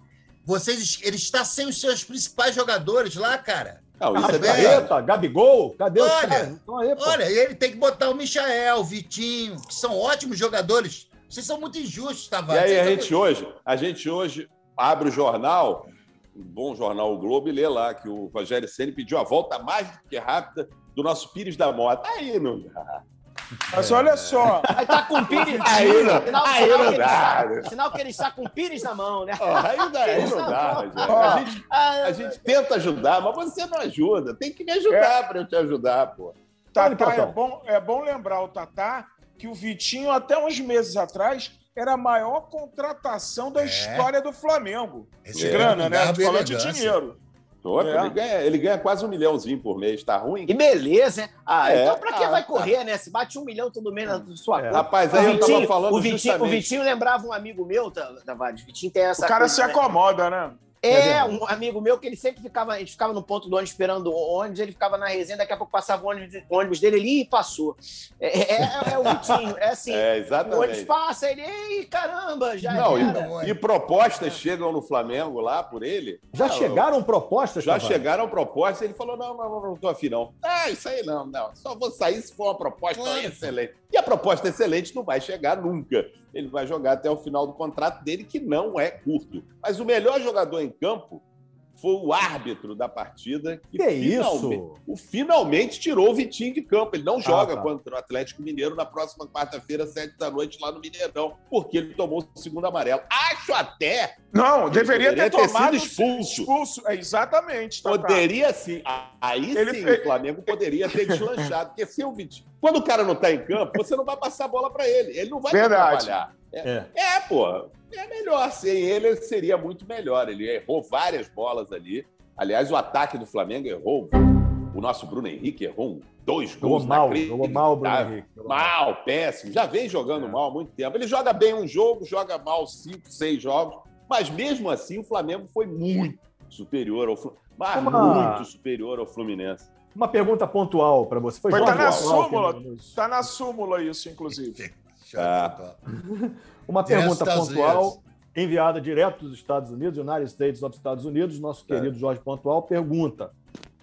Speaker 5: Vocês, ele está sem os seus principais jogadores lá, cara.
Speaker 7: Não, isso é
Speaker 5: Mas,
Speaker 7: verdade.
Speaker 2: Arrascaeta, Gabigol, cadê os
Speaker 5: Olha,
Speaker 2: caras? Então aí.
Speaker 5: Olha, e ele tem que botar o Michael, o Vitinho, que são ótimos jogadores. Vocês são muito injustos,
Speaker 7: E
Speaker 5: Tavares.
Speaker 7: aí a gente hoje, a gente hoje abre o jornal, um bom jornal o Globo, e lê lá que o Rogério Ceni pediu a volta mais do que rápida do nosso Pires da Mota. Aí não dá.
Speaker 4: Mas olha só,
Speaker 8: Aí tá com o Pires.
Speaker 7: Aí não-
Speaker 8: sinal,
Speaker 7: aí
Speaker 8: sinal
Speaker 7: não
Speaker 8: que ele
Speaker 7: dá,
Speaker 8: está- sinal que ele está com o Pires na mão, né?
Speaker 7: Ó, aí não dá, aí não dá.
Speaker 4: Ó.
Speaker 7: A gente,
Speaker 8: Ah,
Speaker 7: a gente tenta ajudar, mas você não ajuda. Tem que me ajudar para eu te ajudar, pô.
Speaker 4: Tatá, é bom, é bom lembrar o Tatá que o Vitinho, até uns meses atrás, era a maior contratação da
Speaker 5: É.
Speaker 4: história do Flamengo. De
Speaker 5: é
Speaker 4: grana, né? Falando de dinheiro. É.
Speaker 7: ele, ganha, ele ganha quase um milhãozinho por mês, tá ruim?
Speaker 8: Que beleza, hein? Ah,
Speaker 7: É,
Speaker 8: então pra que
Speaker 7: ah,
Speaker 8: vai
Speaker 7: tá.
Speaker 8: correr, né? Se bate um milhão todo mês na sua
Speaker 2: É.
Speaker 8: conta.
Speaker 7: Rapaz,
Speaker 8: O
Speaker 7: aí eu tava
Speaker 8: Vitinho,
Speaker 7: falando
Speaker 8: o, Vitinho, o
Speaker 7: justamente.
Speaker 8: Vitinho lembrava um amigo meu, Ta- Tavares. O Vitinho tem essa
Speaker 4: O cara
Speaker 8: coisa,
Speaker 4: se
Speaker 8: né?
Speaker 4: acomoda, né?
Speaker 8: É, um amigo meu que ele sempre ficava, a gente ficava no ponto do ônibus esperando o ônibus, ele ficava na resenha, daqui a pouco passava o ônibus, o ônibus dele ali e passou. É, é- é o Vitinho, é assim.
Speaker 7: É,
Speaker 8: o ônibus
Speaker 7: exatamente.
Speaker 8: passa, ele, ei, caramba, já
Speaker 7: Não,
Speaker 8: era.
Speaker 7: e, e propostas chegam no Flamengo lá por ele.
Speaker 2: Já
Speaker 7: Não,
Speaker 2: chegaram propostas,
Speaker 7: Já chegaram propostas, ele falou: não, não, não, não tô afim, não. Ah, isso aí não, não. Só vou sair se for uma proposta
Speaker 5: Claro.
Speaker 7: excelente. E a proposta excelente não vai chegar nunca. Ele vai jogar até o final do contrato dele, que não é curto. Mas o melhor jogador em campo foi o árbitro da partida que,
Speaker 2: Que
Speaker 7: finalmente,
Speaker 2: isso?
Speaker 7: o finalmente tirou o Vitinho de campo. Ele não joga
Speaker 2: tá.
Speaker 7: contra o Atlético Mineiro na próxima quarta-feira, sete da noite, lá no Mineirão, porque ele tomou o segundo amarelo. Acho até
Speaker 4: Não, deveria,
Speaker 7: poderia
Speaker 4: ter
Speaker 7: ter
Speaker 4: tomado
Speaker 7: sido expulso.
Speaker 4: expulso. É, exatamente. Tatá.
Speaker 7: Poderia sim. Aí
Speaker 4: Ele-
Speaker 7: sim
Speaker 4: ele-
Speaker 7: o Flamengo poderia ter deslanchado. Porque se o Vitinho. Quando o cara não tá em campo, você não vai passar a bola para ele. Ele não vai
Speaker 4: Verdade.
Speaker 7: atrapalhar.
Speaker 2: É.
Speaker 7: É, pô. É melhor. Sem ele, ele seria muito melhor. Ele errou várias bolas ali. Aliás, o ataque do Flamengo errou. O nosso Bruno Henrique errou um- dois
Speaker 2: Jogou
Speaker 7: gols.
Speaker 2: mal, jogou mal o Bruno. Henrique. Jogou mal.
Speaker 7: Péssimo. Já vem jogando
Speaker 2: É.
Speaker 7: mal há muito tempo. Ele joga bem um jogo, joga mal cinco, seis jogos. Mas mesmo assim, o Flamengo foi muito superior ao Fluminense. Mas
Speaker 2: Uma-
Speaker 7: muito superior ao Fluminense.
Speaker 2: Uma pergunta pontual para você. Foi
Speaker 4: Mas tá na súmula. Tá na súmula isso, inclusive.
Speaker 7: Ah.
Speaker 2: Uma pergunta
Speaker 5: dos Estados
Speaker 2: pontual
Speaker 5: Unidos.
Speaker 2: enviada direto dos Estados Unidos, United States of Estados Unidos. Nosso
Speaker 7: É.
Speaker 2: querido Jorge Pontual pergunta: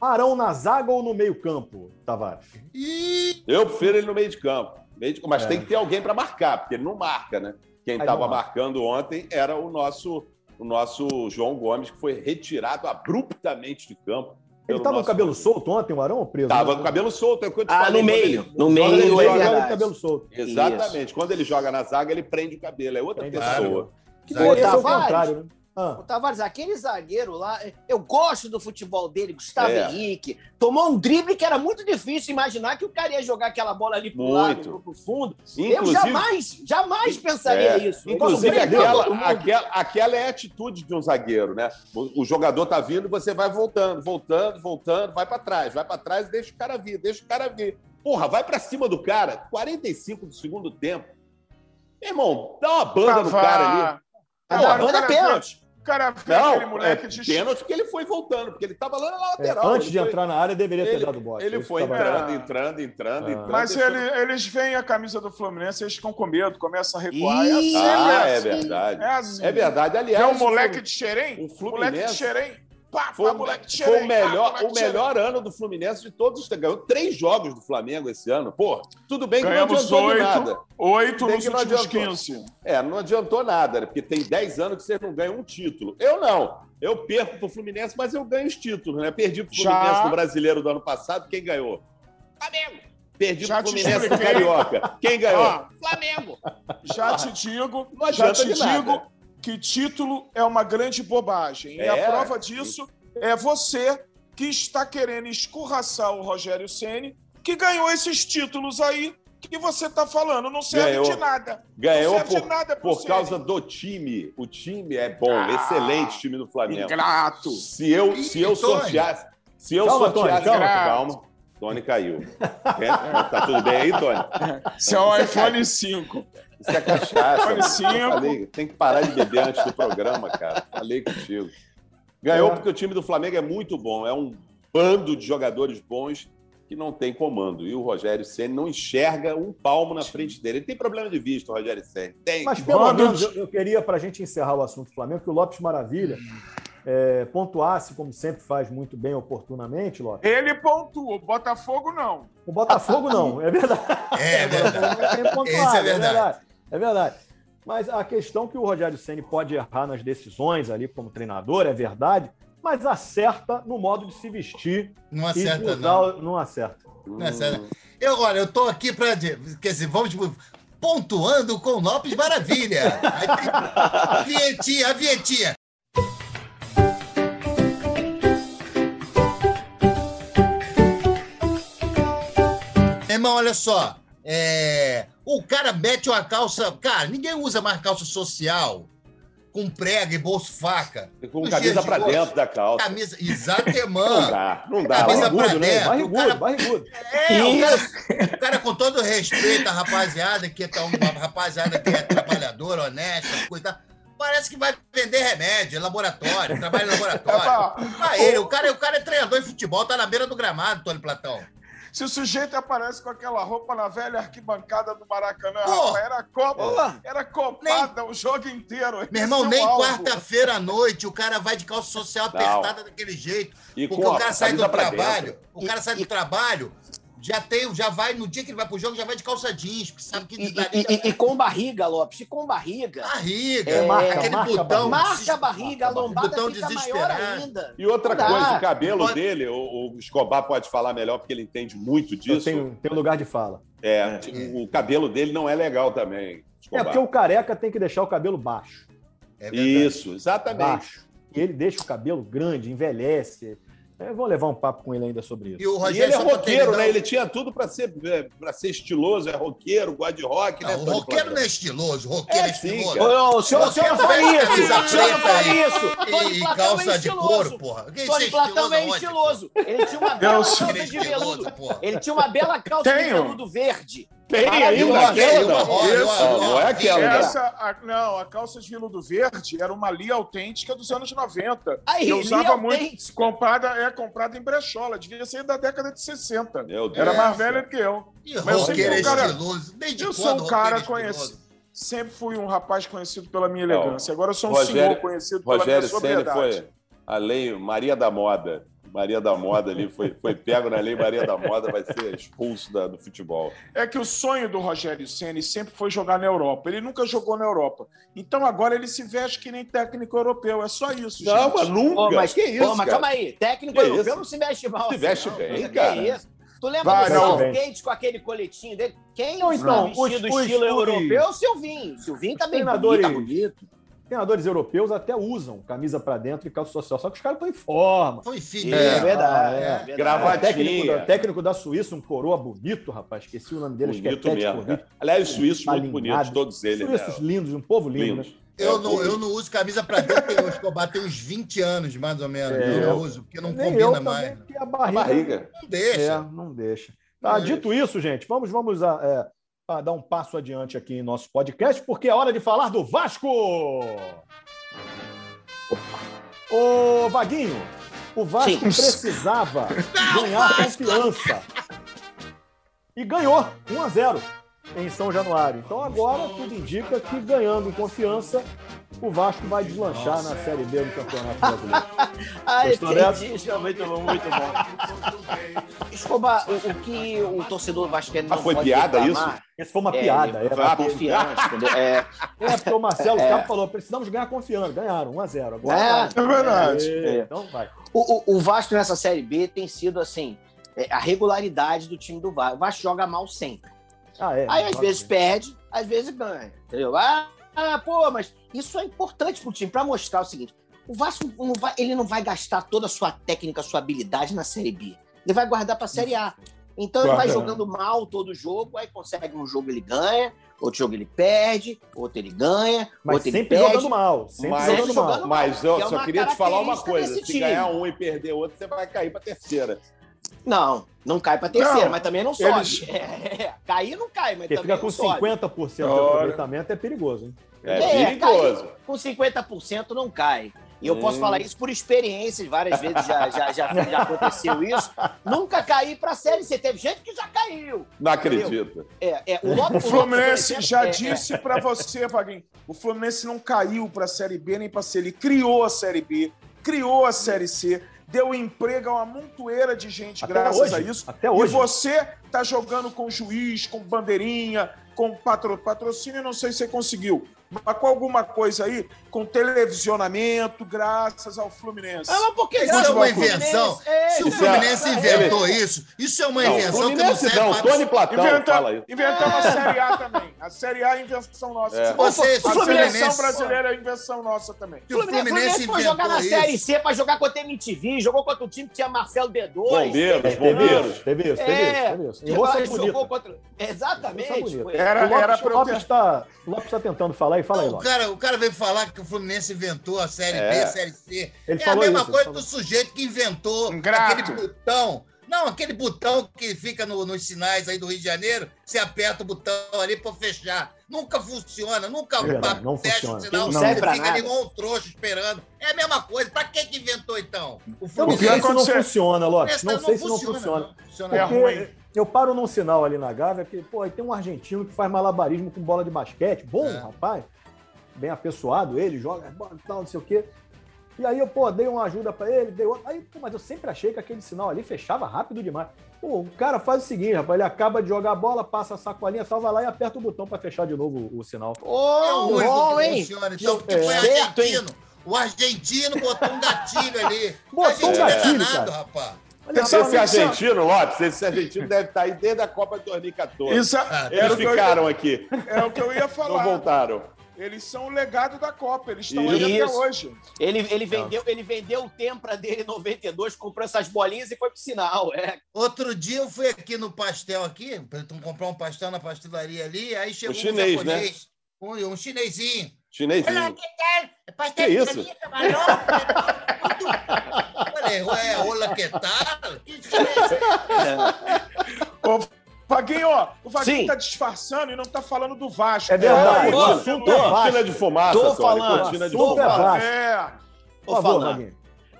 Speaker 2: Arão na zaga ou no meio-campo, Tavares?
Speaker 5: Ih,
Speaker 7: Eu prefiro ele no meio de campo. Meio de- Mas
Speaker 2: É.
Speaker 7: tem que ter alguém para marcar, porque ele não marca, né? Quem estava marcando ontem era o nosso, o nosso João Gomes, que foi retirado abruptamente de campo.
Speaker 2: Ele estava com o
Speaker 7: nosso-
Speaker 2: cabelo solto ontem, o Arão, ou preso?
Speaker 7: Tava com o cabelo solto. É o que eu te
Speaker 8: Ah,
Speaker 7: falei,
Speaker 8: no meio.
Speaker 7: ele-
Speaker 8: No
Speaker 2: Quando ele
Speaker 8: meio é
Speaker 2: joga, ele
Speaker 8: verdade.
Speaker 2: com o cabelo solto.
Speaker 7: Exatamente. Quando ele joga na zaga, ele prende o cabelo. É outra
Speaker 2: Prende o
Speaker 7: pessoa.
Speaker 2: Que
Speaker 5: Zagueiro.
Speaker 2: deveria ser o
Speaker 8: Tavares.
Speaker 2: contrário, né? Ah.
Speaker 8: O Tavares, aquele zagueiro lá, eu gosto do futebol dele, Gustavo
Speaker 7: É.
Speaker 8: Henrique. Tomou um drible que era muito difícil imaginar que o cara ia jogar aquela bola ali pro
Speaker 7: Muito.
Speaker 8: lado, pro fundo. eu
Speaker 7: Inclusive-
Speaker 8: jamais, jamais pensaria
Speaker 7: É,
Speaker 8: isso.
Speaker 7: Inclusive, aquela, aquela, aquela é a atitude de um zagueiro, né? O, o jogador tá vindo e você vai voltando, voltando, voltando, vai pra trás, vai pra trás e deixa o cara vir, deixa o cara vir. Porra, vai pra cima do cara, 45 do segundo tempo. Meu irmão, dá uma banda no cara ali.
Speaker 8: Agora, banda é pênalti.
Speaker 4: O cara vê aquele
Speaker 7: Não,
Speaker 4: moleque
Speaker 7: é
Speaker 4: de
Speaker 7: pênalti porque ele foi voltando, porque ele tava lá na
Speaker 2: É,
Speaker 7: lateral.
Speaker 2: antes
Speaker 7: ele
Speaker 2: de
Speaker 7: foi-
Speaker 2: entrar na área, deveria ter
Speaker 7: ele-
Speaker 2: dado bote.
Speaker 7: Ele foi
Speaker 2: tava-
Speaker 7: entrando, entrando, entrando,
Speaker 2: Ah.
Speaker 7: entrando.
Speaker 4: Mas ele- eles veem a camisa do Fluminense, eles ficam com medo, começam a recuar. É
Speaker 8: Ih,
Speaker 4: assim,
Speaker 7: Ah,
Speaker 4: é
Speaker 7: é
Speaker 4: assim.
Speaker 7: verdade.
Speaker 4: É assim.
Speaker 7: É verdade. Aliás,
Speaker 4: É o
Speaker 7: o
Speaker 4: moleque de Xerém?
Speaker 7: o Fluminense-
Speaker 4: Moleque de Xerém. Pá,
Speaker 7: Foi,
Speaker 4: pá,
Speaker 7: o-
Speaker 4: moleque de
Speaker 7: foi o melhor,
Speaker 4: pá, moleque
Speaker 7: o
Speaker 4: de Xerém.
Speaker 7: melhor ano do Fluminense de todos. os- Ganhou três jogos do Flamengo esse ano. Pô, tudo bem que
Speaker 4: Ganhamos
Speaker 7: não adiantou de nada.
Speaker 4: oito, oito nos
Speaker 7: que não
Speaker 4: últimos
Speaker 7: adiantou.
Speaker 4: 15.
Speaker 7: É, não adiantou nada, né? porque tem 10 anos que vocês não ganham um título. Eu não. Eu perco pro Fluminense, mas eu ganho os títulos, né? Perdi pro
Speaker 4: Já.
Speaker 7: Fluminense no Brasileiro do ano passado. Quem ganhou? Flamengo. Perdi
Speaker 4: Já
Speaker 7: pro Fluminense
Speaker 4: expliquei.
Speaker 7: Carioca. Quem ganhou?
Speaker 4: Ó,
Speaker 7: Flamengo.
Speaker 4: Já te digo,
Speaker 7: Não
Speaker 4: já te
Speaker 7: de nada.
Speaker 4: digo que título é uma grande bobagem. E
Speaker 7: É,
Speaker 4: a prova disso é você que está querendo escorraçar o Rogério Ceni, que ganhou esses títulos aí que você está falando. Não serve
Speaker 7: Ganhou.
Speaker 4: de nada.
Speaker 7: Ganhou
Speaker 4: não serve
Speaker 7: por,
Speaker 4: de nada
Speaker 7: por
Speaker 4: Ceni.
Speaker 7: causa do time. O time é bom,
Speaker 4: Ah,
Speaker 7: excelente time do Flamengo.
Speaker 4: Ingrato.
Speaker 7: Se eu,
Speaker 5: E-
Speaker 7: se eu
Speaker 5: e Tony?
Speaker 7: sorteasse. Se eu
Speaker 2: Calma, Tony,
Speaker 7: sorteasse.
Speaker 2: calma.
Speaker 7: calma. Tony caiu. É, tá tudo bem aí, Tony?
Speaker 4: Isso é um iPhone 5.
Speaker 7: Isso é cachaça. Falei, tem que parar de beber antes do programa, cara. Falei contigo. Ganhou
Speaker 2: É.
Speaker 7: porque o time do Flamengo é muito bom. É um bando de jogadores bons que não tem comando. E o Rogério Senna não enxerga um palmo na frente dele. Ele tem problema de vista, o Rogério Senna. Tem.
Speaker 2: Mas pelo
Speaker 4: Vamos.
Speaker 2: menos eu, eu queria, para a gente encerrar o assunto do Flamengo, que o Lopes Maravilha é, pontuasse, como sempre faz muito bem oportunamente, Lopes.
Speaker 4: Ele pontua, o Botafogo não.
Speaker 2: O Botafogo não, é verdade.
Speaker 5: É
Speaker 2: Botafogo
Speaker 5: verdade.
Speaker 2: não tem pontuado,
Speaker 5: Esse é verdade.
Speaker 2: É verdade. Mas a questão que o Rogério Ceni pode errar nas decisões ali como treinador, é verdade, mas acerta no modo de se vestir.
Speaker 5: Não acerta, não.
Speaker 2: o- não acerta.
Speaker 5: Não acerta. Eu, olha, eu tô aqui para Quer dizer, vamos pontuando com Lopes Maravilha. A vinhetinha, a vinhetinha. Irmão, olha só. é, O cara mete uma calça. Cara, ninguém usa mais calça social com prega e bolso faca.
Speaker 7: Com
Speaker 5: Nos
Speaker 7: camisa
Speaker 5: de
Speaker 7: pra dentro da calça.
Speaker 5: Camisa. Exato,
Speaker 7: Não dá, não dá.
Speaker 5: Camisa
Speaker 7: Barrigudo,
Speaker 5: pra
Speaker 2: Barrigudo, né?
Speaker 5: dentro,
Speaker 2: Barrigudo,
Speaker 5: o cara-
Speaker 2: barrigudo.
Speaker 5: É, o cara, o cara, com todo respeito à rapaziada, que é tão- uma rapaziada que é trabalhadora, honesta, coisa. Parece que vai vender remédio, laboratório, trabalha em laboratório. Pra ele, o cara, o cara é treinador de futebol, tá na beira do gramado, Tony Platão.
Speaker 4: Se o sujeito aparece com aquela roupa na velha arquibancada do Maracanã,
Speaker 5: Pô.
Speaker 4: rapaz, era Copa, era copada o jogo inteiro.
Speaker 5: Meu irmão,
Speaker 4: é
Speaker 5: nem quarta-feira à noite o cara vai de calça social apertada daquele jeito.
Speaker 7: E
Speaker 5: Porque
Speaker 7: com
Speaker 5: o cara sai do trabalho,
Speaker 7: dentro.
Speaker 5: o cara sai do trabalho, já tem, já vai, no dia que ele vai pro jogo, já vai de calça jeans, porque sabe que
Speaker 8: E, e- e- e com barriga, Lopes, e com barriga.
Speaker 5: barriga,
Speaker 8: É,
Speaker 2: marca,
Speaker 5: aquele
Speaker 2: marca
Speaker 5: botão.
Speaker 8: Marca a barriga, a lombada
Speaker 5: Botão
Speaker 8: fica maior ainda.
Speaker 7: E outra
Speaker 8: Não dá.
Speaker 7: coisa, o cabelo
Speaker 5: Pode-
Speaker 7: dele, o, o Escobar pode falar melhor, porque ele entende muito disso.
Speaker 2: tenho, tenho lugar de fala.
Speaker 7: É, o, o cabelo dele não é legal também.
Speaker 2: É
Speaker 7: Escobar.
Speaker 2: porque o careca tem que deixar o cabelo baixo.
Speaker 5: É.
Speaker 7: Isso, exatamente.
Speaker 2: Baixo. E ele deixa o cabelo grande, envelhece. Eu vou levar um papo com ele ainda sobre isso.
Speaker 5: E o
Speaker 7: E
Speaker 5: Rogério
Speaker 7: ele é roqueiro,
Speaker 5: terminar,
Speaker 7: né? Ele tinha tudo pra ser, é, pra ser estiloso, é roqueiro, gosta de rock, né?
Speaker 5: Não, o
Speaker 7: Tony
Speaker 5: roqueiro não é estiloso, o roqueiro é,
Speaker 7: É sim,
Speaker 5: estiloso.
Speaker 8: Ô, o senhor, o senhor não fale isso! O senhor não fale isso! Tony
Speaker 5: E
Speaker 8: Platão
Speaker 5: calça
Speaker 8: é
Speaker 5: de
Speaker 8: estiloso.
Speaker 5: couro, porra.
Speaker 8: Tony
Speaker 5: é
Speaker 8: Platão é estiloso. Ele tinha uma bela calça de veludo. Ele tinha uma bela calça de veludo verde.
Speaker 7: Tem ainda
Speaker 8: Maravilhoso.
Speaker 7: aquela, não? Não, é aquela, né?
Speaker 4: Essa, a- não, a calça de veludo verde era uma lia autêntica dos anos 90.
Speaker 8: Aí,
Speaker 4: eu usava
Speaker 8: lia
Speaker 4: muito.
Speaker 8: autêntica.
Speaker 4: Comprada, é comprada em brechola. Devia ser da década de 60.
Speaker 7: Meu Deus.
Speaker 4: Era mais velha que eu.
Speaker 5: E
Speaker 4: Mas eu
Speaker 5: é
Speaker 4: sempre fui um cara- eu sou um cara conhecido. Sempre fui um rapaz conhecido pela minha elegância. Agora eu sou um
Speaker 7: Rogério-
Speaker 4: senhor conhecido pela
Speaker 7: Rogério
Speaker 4: minha sobriedade.
Speaker 7: foi a lei Maria da Moda. Maria da Moda ali foi, foi pego na lei Maria da Moda, vai ser expulso da- do futebol.
Speaker 4: É que o sonho do Rogério Ceni sempre foi jogar na Europa. Ele nunca jogou na Europa. Então agora ele se veste que nem técnico europeu. É só isso,
Speaker 7: Não,
Speaker 4: gente.
Speaker 7: mas nunca.
Speaker 8: Pô, mas,
Speaker 7: que isso,
Speaker 8: pô, mas
Speaker 7: cara?
Speaker 8: calma aí, técnico
Speaker 7: Que
Speaker 8: europeu
Speaker 7: isso?
Speaker 8: não se mexe mal.
Speaker 7: Se
Speaker 8: assim,
Speaker 7: veste
Speaker 8: não.
Speaker 7: bem,
Speaker 8: Que
Speaker 7: cara.
Speaker 8: isso? Tu lembra
Speaker 4: Vai,
Speaker 8: do. Southgate com aquele coletinho dele? Quem
Speaker 2: Não, então,
Speaker 8: vestido
Speaker 2: os-
Speaker 8: estilo
Speaker 2: os-
Speaker 8: europeu é o Silvinho. O Silvinho tá bem bonito, tá bonito.
Speaker 2: Treinadores europeus até usam camisa pra dentro e calça social, só que os caras estão em forma.
Speaker 5: Foi filho.
Speaker 8: É, verdade.
Speaker 2: é.
Speaker 8: é verdade.
Speaker 2: O
Speaker 7: Gravatinha.
Speaker 2: técnico, da, técnico da Suíça, um coroa bonito, rapaz. Esqueci o nome dele, acho que é
Speaker 7: Bonito mesmo.
Speaker 2: Petkovic.
Speaker 7: cara. Aliás, os suíços muito
Speaker 2: Alinhado.
Speaker 7: bonitos, todos eles.
Speaker 2: Suíços
Speaker 7: né?
Speaker 2: lindos, um povo lindo.
Speaker 7: Lindos.
Speaker 2: né?
Speaker 5: Eu não, eu não uso camisa pra dentro, o Escobar tem uns 20 anos, mais ou menos.
Speaker 2: É,
Speaker 5: eu
Speaker 2: eu-
Speaker 5: não uso, porque não
Speaker 2: Nem
Speaker 5: combina
Speaker 2: eu
Speaker 5: mais.
Speaker 2: porque a
Speaker 7: A
Speaker 2: barriga,
Speaker 7: barriga.
Speaker 5: Não deixa.
Speaker 2: É, não deixa. Tá,
Speaker 5: Não
Speaker 2: dito isso, gente, vamos, vamos a, é, a dar um passo adiante aqui em nosso podcast, porque é hora de falar do Vasco! Ô, Vaguinho, o Vasco
Speaker 8: Sim.
Speaker 2: precisava ganhar confiança. E ganhou 1 a 0 em São Januário. Então agora tudo indica que ganhando confiança, o Vasco vai deslanchar na Série B do Campeonato Brasileiro.
Speaker 8: Ah,
Speaker 2: Gostou
Speaker 8: entendi. Isso é muito bom, muito bom. Escobar, o, o que o torcedor vascaíno
Speaker 7: Ah,
Speaker 8: não
Speaker 7: foi
Speaker 8: pode
Speaker 7: piada
Speaker 8: reclamar
Speaker 2: Essa foi uma
Speaker 8: é,
Speaker 2: piada.
Speaker 8: ele
Speaker 2: Era
Speaker 8: entendeu? É,
Speaker 2: É, porque o Marcelo
Speaker 8: É.
Speaker 2: Cabo falou: precisamos ganhar confiança. Ganharam, 1x0. Agora
Speaker 8: É,
Speaker 4: é verdade.
Speaker 2: É, Então vai.
Speaker 8: O, o- o Vasco nessa Série B tem sido assim, é, a regularidade do time do Vasco. O Vasco joga mal sempre.
Speaker 2: Ah, é.
Speaker 8: Aí às vezes
Speaker 2: bem.
Speaker 8: perde, às vezes ganha. Entendeu? Ah, ah, pô, mas isso é importante pro time, pra mostrar o seguinte: o Vasco não vai, ele não vai gastar toda a sua técnica, a sua habilidade na Série B. Ele vai guardar pra Série A. Então ele vai
Speaker 4: Guarda.
Speaker 8: jogando mal todo jogo, aí consegue um jogo ele ganha, outro jogo ele perde, outro ele ganha,
Speaker 2: Mas
Speaker 8: outro ele
Speaker 2: sempre
Speaker 8: perde.
Speaker 2: jogando mal. Sempre
Speaker 7: Mas,
Speaker 2: jogando mal.
Speaker 8: jogando mal.
Speaker 7: mas eu
Speaker 8: que é
Speaker 7: só
Speaker 8: uma
Speaker 7: queria te falar uma coisa: se
Speaker 8: time.
Speaker 7: ganhar um e perder outro, você vai cair pra terceira.
Speaker 8: Não, não cai pra terceira,
Speaker 4: Não,
Speaker 8: mas também não sobe.
Speaker 4: eles-
Speaker 8: É, cair não cai, mas
Speaker 2: Porque
Speaker 8: também
Speaker 2: fica com
Speaker 8: não sobe.
Speaker 2: 50% de aproveitamento é perigoso, hein?
Speaker 7: É,
Speaker 8: É,
Speaker 7: perigoso.
Speaker 8: Com 50% não cai. E eu posso
Speaker 7: Hum.
Speaker 8: falar isso por experiências, várias vezes já, já, já, já aconteceu isso. Nunca caí pra Série C. Teve gente que já caiu.
Speaker 7: Não acredito.
Speaker 8: É, é, o,
Speaker 4: O
Speaker 8: Lopes,
Speaker 4: Fluminense
Speaker 8: por exemplo,
Speaker 4: já
Speaker 8: é-
Speaker 4: disse pra você, Vaguinho, o Fluminense não caiu pra Série B nem pra C. Ele criou a Série B, criou a Série C, deu emprego a uma montoeira de gente
Speaker 2: Até
Speaker 4: graças
Speaker 2: hoje,
Speaker 4: a isso.
Speaker 2: até hoje.
Speaker 4: E você tá jogando com juiz, com bandeirinha, com patro... patrocínio, não sei se você conseguiu. Mas com alguma coisa aí, com televisionamento, graças ao Fluminense.
Speaker 8: Ah, mas por que
Speaker 5: Isso é uma
Speaker 8: Fluminense?
Speaker 5: invenção.
Speaker 8: É,
Speaker 5: Se o
Speaker 8: isso é-
Speaker 5: Fluminense
Speaker 8: é-
Speaker 5: inventou isso, isso é uma
Speaker 7: Não,
Speaker 5: invenção que não
Speaker 7: Fluminense
Speaker 5: serve
Speaker 7: não, Tony Platão
Speaker 4: Inventa-
Speaker 7: fala isso.
Speaker 4: Inventamos a Série A também. A Série A é invenção nossa.
Speaker 7: É.
Speaker 5: Você,
Speaker 4: a
Speaker 5: o
Speaker 4: seleção
Speaker 5: Fluminense,
Speaker 4: brasileira é invenção nossa também.
Speaker 5: se o
Speaker 8: Fluminense,
Speaker 5: Fluminense
Speaker 8: foi jogar na
Speaker 5: inventou
Speaker 8: Série
Speaker 5: isso,
Speaker 8: C pra jogar contra a MTV, jogou contra o time que tinha Marcelo D2.
Speaker 7: Bombeiros,
Speaker 2: Teve
Speaker 7: bombeiros.
Speaker 2: isso, teve isso, teve
Speaker 8: É,
Speaker 2: isso, teve isso. Errou
Speaker 8: Jogou- contra. Exatamente.
Speaker 2: Isso é.
Speaker 4: Era,
Speaker 2: O Lopes,
Speaker 4: era pra
Speaker 2: o
Speaker 4: eu
Speaker 2: Lopes
Speaker 4: ter...
Speaker 2: está tá tentando falar aí, fala aí,
Speaker 5: o, cara, o cara veio falar que o Fluminense inventou a Série
Speaker 7: É.
Speaker 5: B, a Série C.
Speaker 2: Ele
Speaker 5: é a mesma
Speaker 2: isso,
Speaker 5: coisa
Speaker 2: falou.
Speaker 5: do sujeito que inventou
Speaker 4: Ingrato.
Speaker 5: aquele botão. Não, aquele botão que fica no- nos sinais aí do Rio de Janeiro, você aperta o botão ali pra fechar. Nunca funciona, nunca
Speaker 2: É verdade, não
Speaker 5: fecha
Speaker 2: funciona.
Speaker 5: o sinal,
Speaker 8: Não
Speaker 5: você fica
Speaker 8: nada.
Speaker 5: ali igual um trouxa esperando. É a mesma coisa. Pra que que inventou então? O
Speaker 2: Eu não
Speaker 5: Fluminense
Speaker 2: sei se não funciona, Lopes.
Speaker 5: Essa
Speaker 2: Não sei se não funciona.
Speaker 5: não funciona.
Speaker 4: É
Speaker 2: Porque
Speaker 4: ruim.
Speaker 2: eu paro num sinal ali na Gávea que, pô, aí tem um argentino que faz malabarismo com bola de basquete. Bom,
Speaker 5: É.
Speaker 2: rapaz. Bem apessoado, ele joga bola e tal, não sei o quê. E aí eu, pô, dei uma ajuda pra ele, dei outra. Aí, pô, mas eu sempre achei que aquele sinal ali fechava rápido demais. Pô, o cara faz o seguinte, rapaz, ele acaba de jogar a bola, passa a sacolinha e tal, vai lá e aperta o botão pra fechar de novo o, o sinal.
Speaker 5: É o
Speaker 8: Ô,
Speaker 5: único
Speaker 8: bom,
Speaker 5: que
Speaker 8: hein?
Speaker 5: funciona. Então, porque
Speaker 2: É.
Speaker 5: foi
Speaker 8: Certo, hein?
Speaker 5: argentino. O argentino botou um gatilho ali.
Speaker 2: Botou um
Speaker 5: é
Speaker 2: gatilho,
Speaker 5: danado,
Speaker 2: cara.
Speaker 5: rapaz.
Speaker 2: Olha,
Speaker 4: Esse
Speaker 2: rapaz,
Speaker 7: argentino, Lopes, esse argentino deve estar aí desde a Copa de 2014.
Speaker 4: Isso era
Speaker 7: Eles
Speaker 4: eu
Speaker 7: ficaram aqui,
Speaker 4: é o que eu ia
Speaker 7: não
Speaker 4: falar.
Speaker 7: voltaram.
Speaker 4: Eles são o legado da Copa. Eles estão aí até hoje.
Speaker 8: Ele, ele, vendeu, ele vendeu o Tempra dele em 92, comprou essas bolinhas e foi pro sinal. É.
Speaker 5: Outro dia eu fui aqui no pastel aqui, para comprar um pastel na pastelaria ali, aí chegou
Speaker 7: Um chinês,
Speaker 5: um japonês, um, um chinesinho. Olha,
Speaker 7: Chinesinho.
Speaker 5: que tal? É pastel
Speaker 7: Que isso?
Speaker 5: Falei, ué, olá, que tal? Que chinês é?
Speaker 4: Vaguinho, ó, o Vaguinho
Speaker 8: Sim.
Speaker 4: tá disfarçando e não tá falando do Vasco.
Speaker 2: É verdade.
Speaker 4: É,
Speaker 2: o assunto é
Speaker 8: tô.
Speaker 7: Cortina
Speaker 2: Vasco.
Speaker 7: de fumaça,
Speaker 8: Tô falando,
Speaker 7: cortina de
Speaker 2: é
Speaker 7: fumaça.
Speaker 2: Vasco.
Speaker 4: é.
Speaker 2: Favor,
Speaker 8: falando.
Speaker 2: Vaguinho.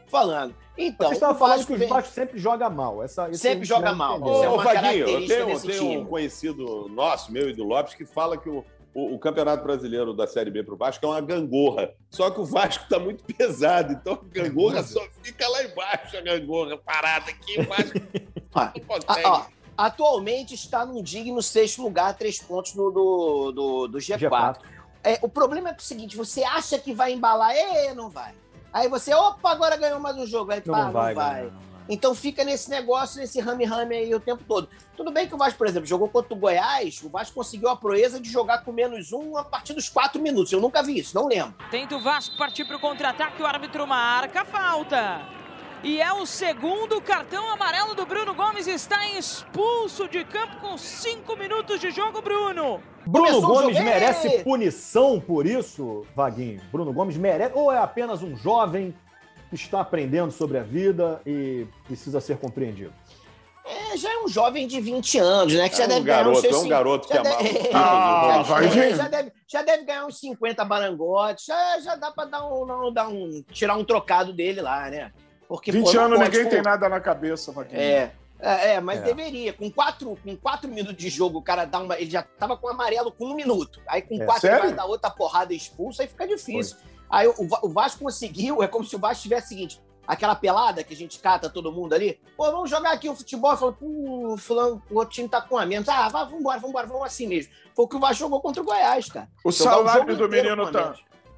Speaker 8: Falando. Então,
Speaker 2: Você estava
Speaker 8: o
Speaker 2: falando
Speaker 8: Vasco
Speaker 2: que o Vasco sempre joga mal. Essa,
Speaker 8: Sempre joga mal. é
Speaker 7: Ô,
Speaker 8: uma
Speaker 7: Vaguinho, eu tenho, tenho um conhecido nosso, meu e do Lopes, que fala que o, o, o Campeonato Brasileiro da Série B para o Vasco é uma gangorra. Só que o Vasco está muito pesado, então a gangorra só fica lá embaixo, a gangorra parada aqui embaixo.
Speaker 8: Ah,
Speaker 7: Não
Speaker 8: ah. Atualmente está num digno sexto lugar, três pontos no, do, do, do G4.
Speaker 2: G4.
Speaker 8: É, o problema é o seguinte: você acha que vai embalar, e não vai. Aí você, opa, agora ganhou mais um jogo. Aí
Speaker 2: Não,
Speaker 8: pá,
Speaker 2: não vai,
Speaker 8: não vai.
Speaker 2: galera, não vai.
Speaker 8: Então fica nesse negócio, nesse rame-rame aí o tempo todo. Tudo bem que o Vasco, por exemplo, jogou contra o Goiás, o Vasco conseguiu a proeza de jogar com menos um a partir dos quatro minutos. Eu nunca vi isso, não lembro.
Speaker 11: Tenta o Vasco partir para o contra-ataque, o árbitro marca a falta. E é o segundo cartão amarelo do Bruno Gomes, está expulso de campo com cinco minutos de jogo, Bruno.
Speaker 2: Bruno
Speaker 8: Começou
Speaker 2: Gomes merece punição por isso, Vaguinho? Bruno Gomes merece ou é apenas um jovem que está aprendendo sobre a vida e precisa ser compreendido?
Speaker 8: É, já é um jovem de 20 anos, né? Que já
Speaker 7: É um
Speaker 8: deve ganhar uns
Speaker 7: garoto,
Speaker 8: seus
Speaker 7: é um garoto que
Speaker 8: já
Speaker 7: amava
Speaker 8: deve-
Speaker 7: o
Speaker 4: Ah,
Speaker 8: já-
Speaker 4: vai
Speaker 8: é,
Speaker 4: ver.
Speaker 8: já deve, já deve ganhar uns 50 barangotes, já, já dá pra dar um, não, dar um, tirar um trocado dele lá, né? Porque,
Speaker 4: 20
Speaker 8: pô,
Speaker 4: anos,
Speaker 8: pode,
Speaker 4: ninguém
Speaker 8: pô,
Speaker 4: tem nada na cabeça, Vaguinho.
Speaker 8: É, é, é, mas
Speaker 2: É.
Speaker 8: deveria. Com quatro, com quatro minutos de jogo, o cara dá uma. Ele já tava com amarelo com um minuto. Aí com
Speaker 2: É,
Speaker 8: quatro
Speaker 4: sério?
Speaker 8: ele vai dar outra porrada expulso, aí fica difícil. Aí o, o Vasco conseguiu, é como se o Vasco tivesse o seguinte: aquela pelada que a gente cata todo mundo ali. Pô, vamos jogar aqui o futebol. Fala, pô, fulano, o outro time tá com a menos. Ah, vai, vambora, vambora, vamos assim mesmo. Foi o que o Vasco jogou contra o Goiás, cara.
Speaker 4: O
Speaker 8: Jogar o
Speaker 4: salário
Speaker 8: jogo
Speaker 4: do menino tá.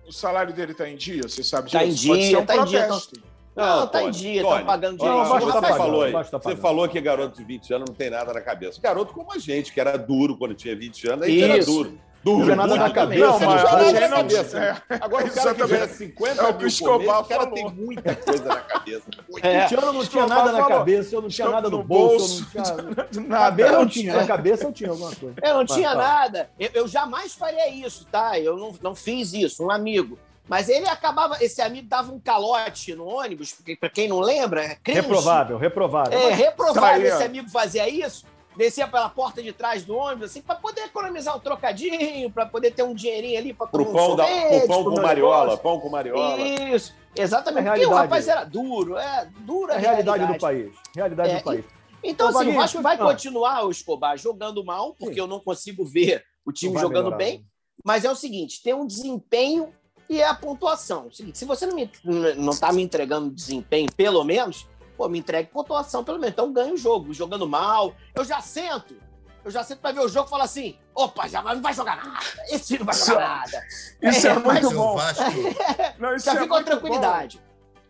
Speaker 4: O salário dele tá em dia, você sabe
Speaker 8: Tá em
Speaker 4: disso? Pode
Speaker 8: dia,
Speaker 4: ser um
Speaker 8: tá em dia,
Speaker 4: protesto.
Speaker 8: Não, tá em
Speaker 7: Tony,
Speaker 8: dia,
Speaker 7: Tony,
Speaker 8: estão pagando direito.
Speaker 2: Não, o Vasco
Speaker 7: você
Speaker 2: tá pagando,
Speaker 7: falou,
Speaker 2: tá
Speaker 7: você falou que garoto de 20 anos não tem nada na cabeça. Garoto como a gente, que era duro quando tinha 20 anos, aí era duro.
Speaker 2: Não
Speaker 7: Duro,
Speaker 2: tinha nada
Speaker 7: muito
Speaker 2: na cabeça,
Speaker 7: Não, mas
Speaker 2: Não nada
Speaker 7: na cabeça.
Speaker 4: É,
Speaker 7: Agora o cara que
Speaker 4: exatamente.
Speaker 7: tiver 50
Speaker 4: É o o
Speaker 7: cara
Speaker 4: falou.
Speaker 7: tem muita coisa na cabeça.
Speaker 8: É.
Speaker 2: 20 anos eu não tinha nada na cabeça, eu não tinha nada no bolso, eu não. Cabeça eu tinha, na cabeça eu tinha alguma coisa.
Speaker 8: Eu não tinha nada. Eu, eu jamais faria isso, tá? Eu não, não fiz isso, um amigo. Mas ele acabava, esse amigo dava um calote no ônibus, porque pra quem não lembra, é cringe.
Speaker 2: Reprovável, reprovável.
Speaker 8: É,
Speaker 2: Mas-
Speaker 8: reprovável esse amigo fazia isso, descia pela porta de trás do ônibus, assim, pra poder economizar um trocadinho, pra poder ter um dinheirinho ali pra
Speaker 7: Pro
Speaker 8: comer um
Speaker 7: pão, da,
Speaker 8: sorvete,
Speaker 7: pro pão com mariola, pão com mariola.
Speaker 8: Isso, exatamente.
Speaker 2: É
Speaker 8: Porque o rapaz era duro, é dura
Speaker 2: É a realidade do país. Realidade
Speaker 8: É,
Speaker 2: do país.
Speaker 8: Então,
Speaker 2: Ô,
Speaker 8: assim, o Vasco vai
Speaker 2: ah.
Speaker 8: continuar, o Escobar, jogando mal, porque
Speaker 2: Sim.
Speaker 8: eu não consigo ver o time
Speaker 2: Não
Speaker 8: jogando
Speaker 2: melhorar,
Speaker 8: bem.
Speaker 2: né?
Speaker 8: Mas é o seguinte: tem um desempenho e é a pontuação. O seguinte, se você não, me, não tá me entregando desempenho, pelo menos, pô, me entregue pontuação, pelo menos. Então ganha o jogo. Jogando mal, eu já sento. Eu já sento pra ver o jogo e falo assim: opa, já não vai jogar nada. Esse não vai jogar nada.
Speaker 4: Isso é,
Speaker 8: É,
Speaker 4: muito bom. Não, isso
Speaker 8: Já
Speaker 4: é
Speaker 8: fica com tranquilidade.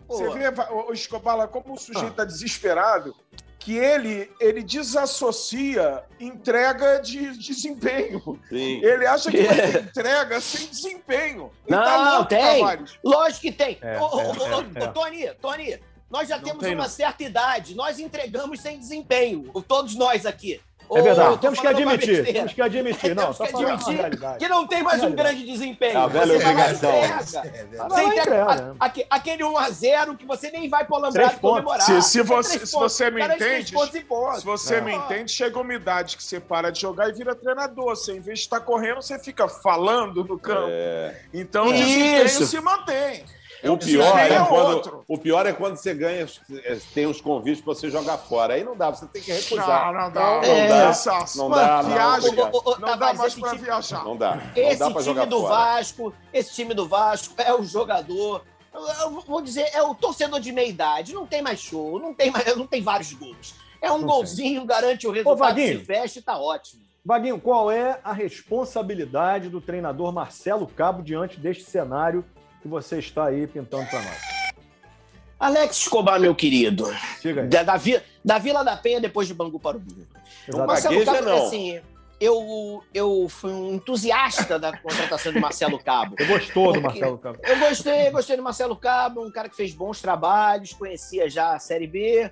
Speaker 4: Você vê, o Escobar, como o sujeito
Speaker 2: Ah.
Speaker 4: está desesperado, que ele, ele desassocia entrega de desempenho.
Speaker 7: Sim.
Speaker 4: Ele acha que vai ter entrega sem desempenho. Ele
Speaker 8: Não,
Speaker 4: tá louco,
Speaker 8: tem.
Speaker 4: Tavares.
Speaker 8: Lógico que tem.
Speaker 2: É,
Speaker 8: Ô, ô,
Speaker 2: é, é, é.
Speaker 8: ô, Tony, Tony, nós já
Speaker 4: Não
Speaker 8: temos
Speaker 4: tem,
Speaker 8: uma
Speaker 4: não.
Speaker 8: certa idade. Nós entregamos sem desempenho. Todos nós aqui.
Speaker 2: É verdade, temos que admitir.
Speaker 8: besteira.
Speaker 2: Temos que admitir. Não,
Speaker 8: Temos
Speaker 2: só
Speaker 8: que admitir. Que não tem mais um grande desempenho.
Speaker 7: É a velha
Speaker 8: Você vai lá
Speaker 7: obrigação.
Speaker 5: É
Speaker 8: aquele 1x0 que você nem vai pro
Speaker 2: Três
Speaker 8: Alambrado
Speaker 2: pontos.
Speaker 8: comemorar.
Speaker 4: Se- se
Speaker 8: É
Speaker 4: você-
Speaker 8: três
Speaker 4: se você me
Speaker 8: é
Speaker 4: entende. Se você
Speaker 2: É.
Speaker 4: me entende, chega uma idade que você para de jogar e vira treinador. Você, em vez de estar correndo, você fica falando no campo.
Speaker 7: É.
Speaker 4: Então o
Speaker 8: Isso.
Speaker 4: desempenho se mantém.
Speaker 7: O pior, é
Speaker 4: é
Speaker 7: quando, o pior é quando você ganha, é, tem uns convites pra você jogar fora. Aí não dá, você tem que recusar.
Speaker 4: Não, não dá.
Speaker 7: Não,
Speaker 4: Não,
Speaker 8: É.
Speaker 4: dá.
Speaker 7: Não
Speaker 4: Mano,
Speaker 7: dá, não,
Speaker 4: viagem,
Speaker 7: não,
Speaker 8: Ô, ô, ô,
Speaker 4: não dá
Speaker 8: Tavares,
Speaker 4: mais
Speaker 8: time-
Speaker 4: viajar.
Speaker 7: Não dá. Não
Speaker 8: Esse
Speaker 7: dá pra
Speaker 8: time
Speaker 7: jogar
Speaker 8: do
Speaker 7: fora.
Speaker 8: Vasco, esse time do Vasco é o jogador. Eu, vou dizer, é o torcedor de meia idade. Não tem mais show, não tem, mais, não tem vários gols. É um
Speaker 2: Não
Speaker 8: golzinho, garante o resultado,
Speaker 2: Vaguinho.
Speaker 8: se fecha e tá ótimo.
Speaker 2: Vaguinho, qual é a responsabilidade do treinador Marcelo Cabo diante deste cenário que você está aí pintando para nós?
Speaker 8: Alex Escobar, meu querido.
Speaker 2: Diga aí.
Speaker 8: Da, da, da Vila da Penha depois de Bangu para o Rio. Marcelo Cabo,
Speaker 7: não.
Speaker 8: assim, eu, eu fui um entusiasta da contratação de Marcelo Cabo.
Speaker 2: Você gostou do Marcelo Cabo?
Speaker 8: Eu gostei, gostei do Marcelo Cabo, um cara que fez bons trabalhos, conhecia já a Série B.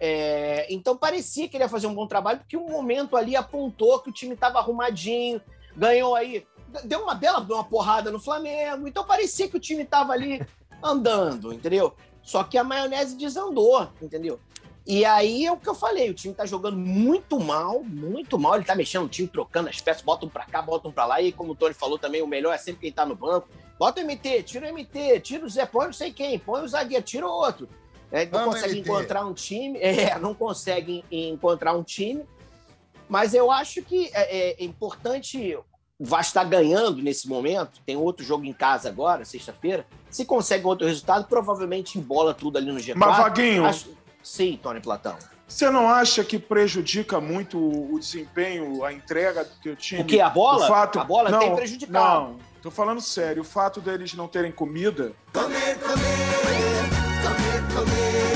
Speaker 8: É, então parecia que ele ia fazer um bom trabalho, porque um momento ali apontou que o time estava arrumadinho, ganhou aí, deu uma bela uma porrada no Flamengo, então parecia que o time estava ali andando, entendeu? Só que a maionese desandou, entendeu? E aí é o que eu falei, o time tá jogando muito mal, muito mal, ele tá mexendo o time, trocando as peças, botam pra cá, botam pra lá, e como o Tony falou também, o melhor é sempre quem tá no banco. Bota o MT, tira o MT, tira o Zé, põe não sei quem, põe o zagueiro, tira o outro. É, não
Speaker 5: Vamos,
Speaker 8: consegue
Speaker 5: MT.
Speaker 8: encontrar um time, é, não consegue encontrar um time, mas eu acho que é, é importante o Vasco estar ganhando nesse momento, tem outro jogo em casa agora, sexta-feira, se consegue outro resultado, provavelmente embola tudo ali no G4.
Speaker 4: Mas, Vaguinho,
Speaker 8: Acho- Sim, Tony Platão.
Speaker 4: você não acha que prejudica muito o o desempenho, a entrega do teu time?
Speaker 8: O que? A bola?
Speaker 4: O fato...
Speaker 8: A bola
Speaker 4: não,
Speaker 8: tem prejudicado.
Speaker 4: Não, tô falando sério. O fato deles não terem comida
Speaker 10: Comer, comer, comer, comer.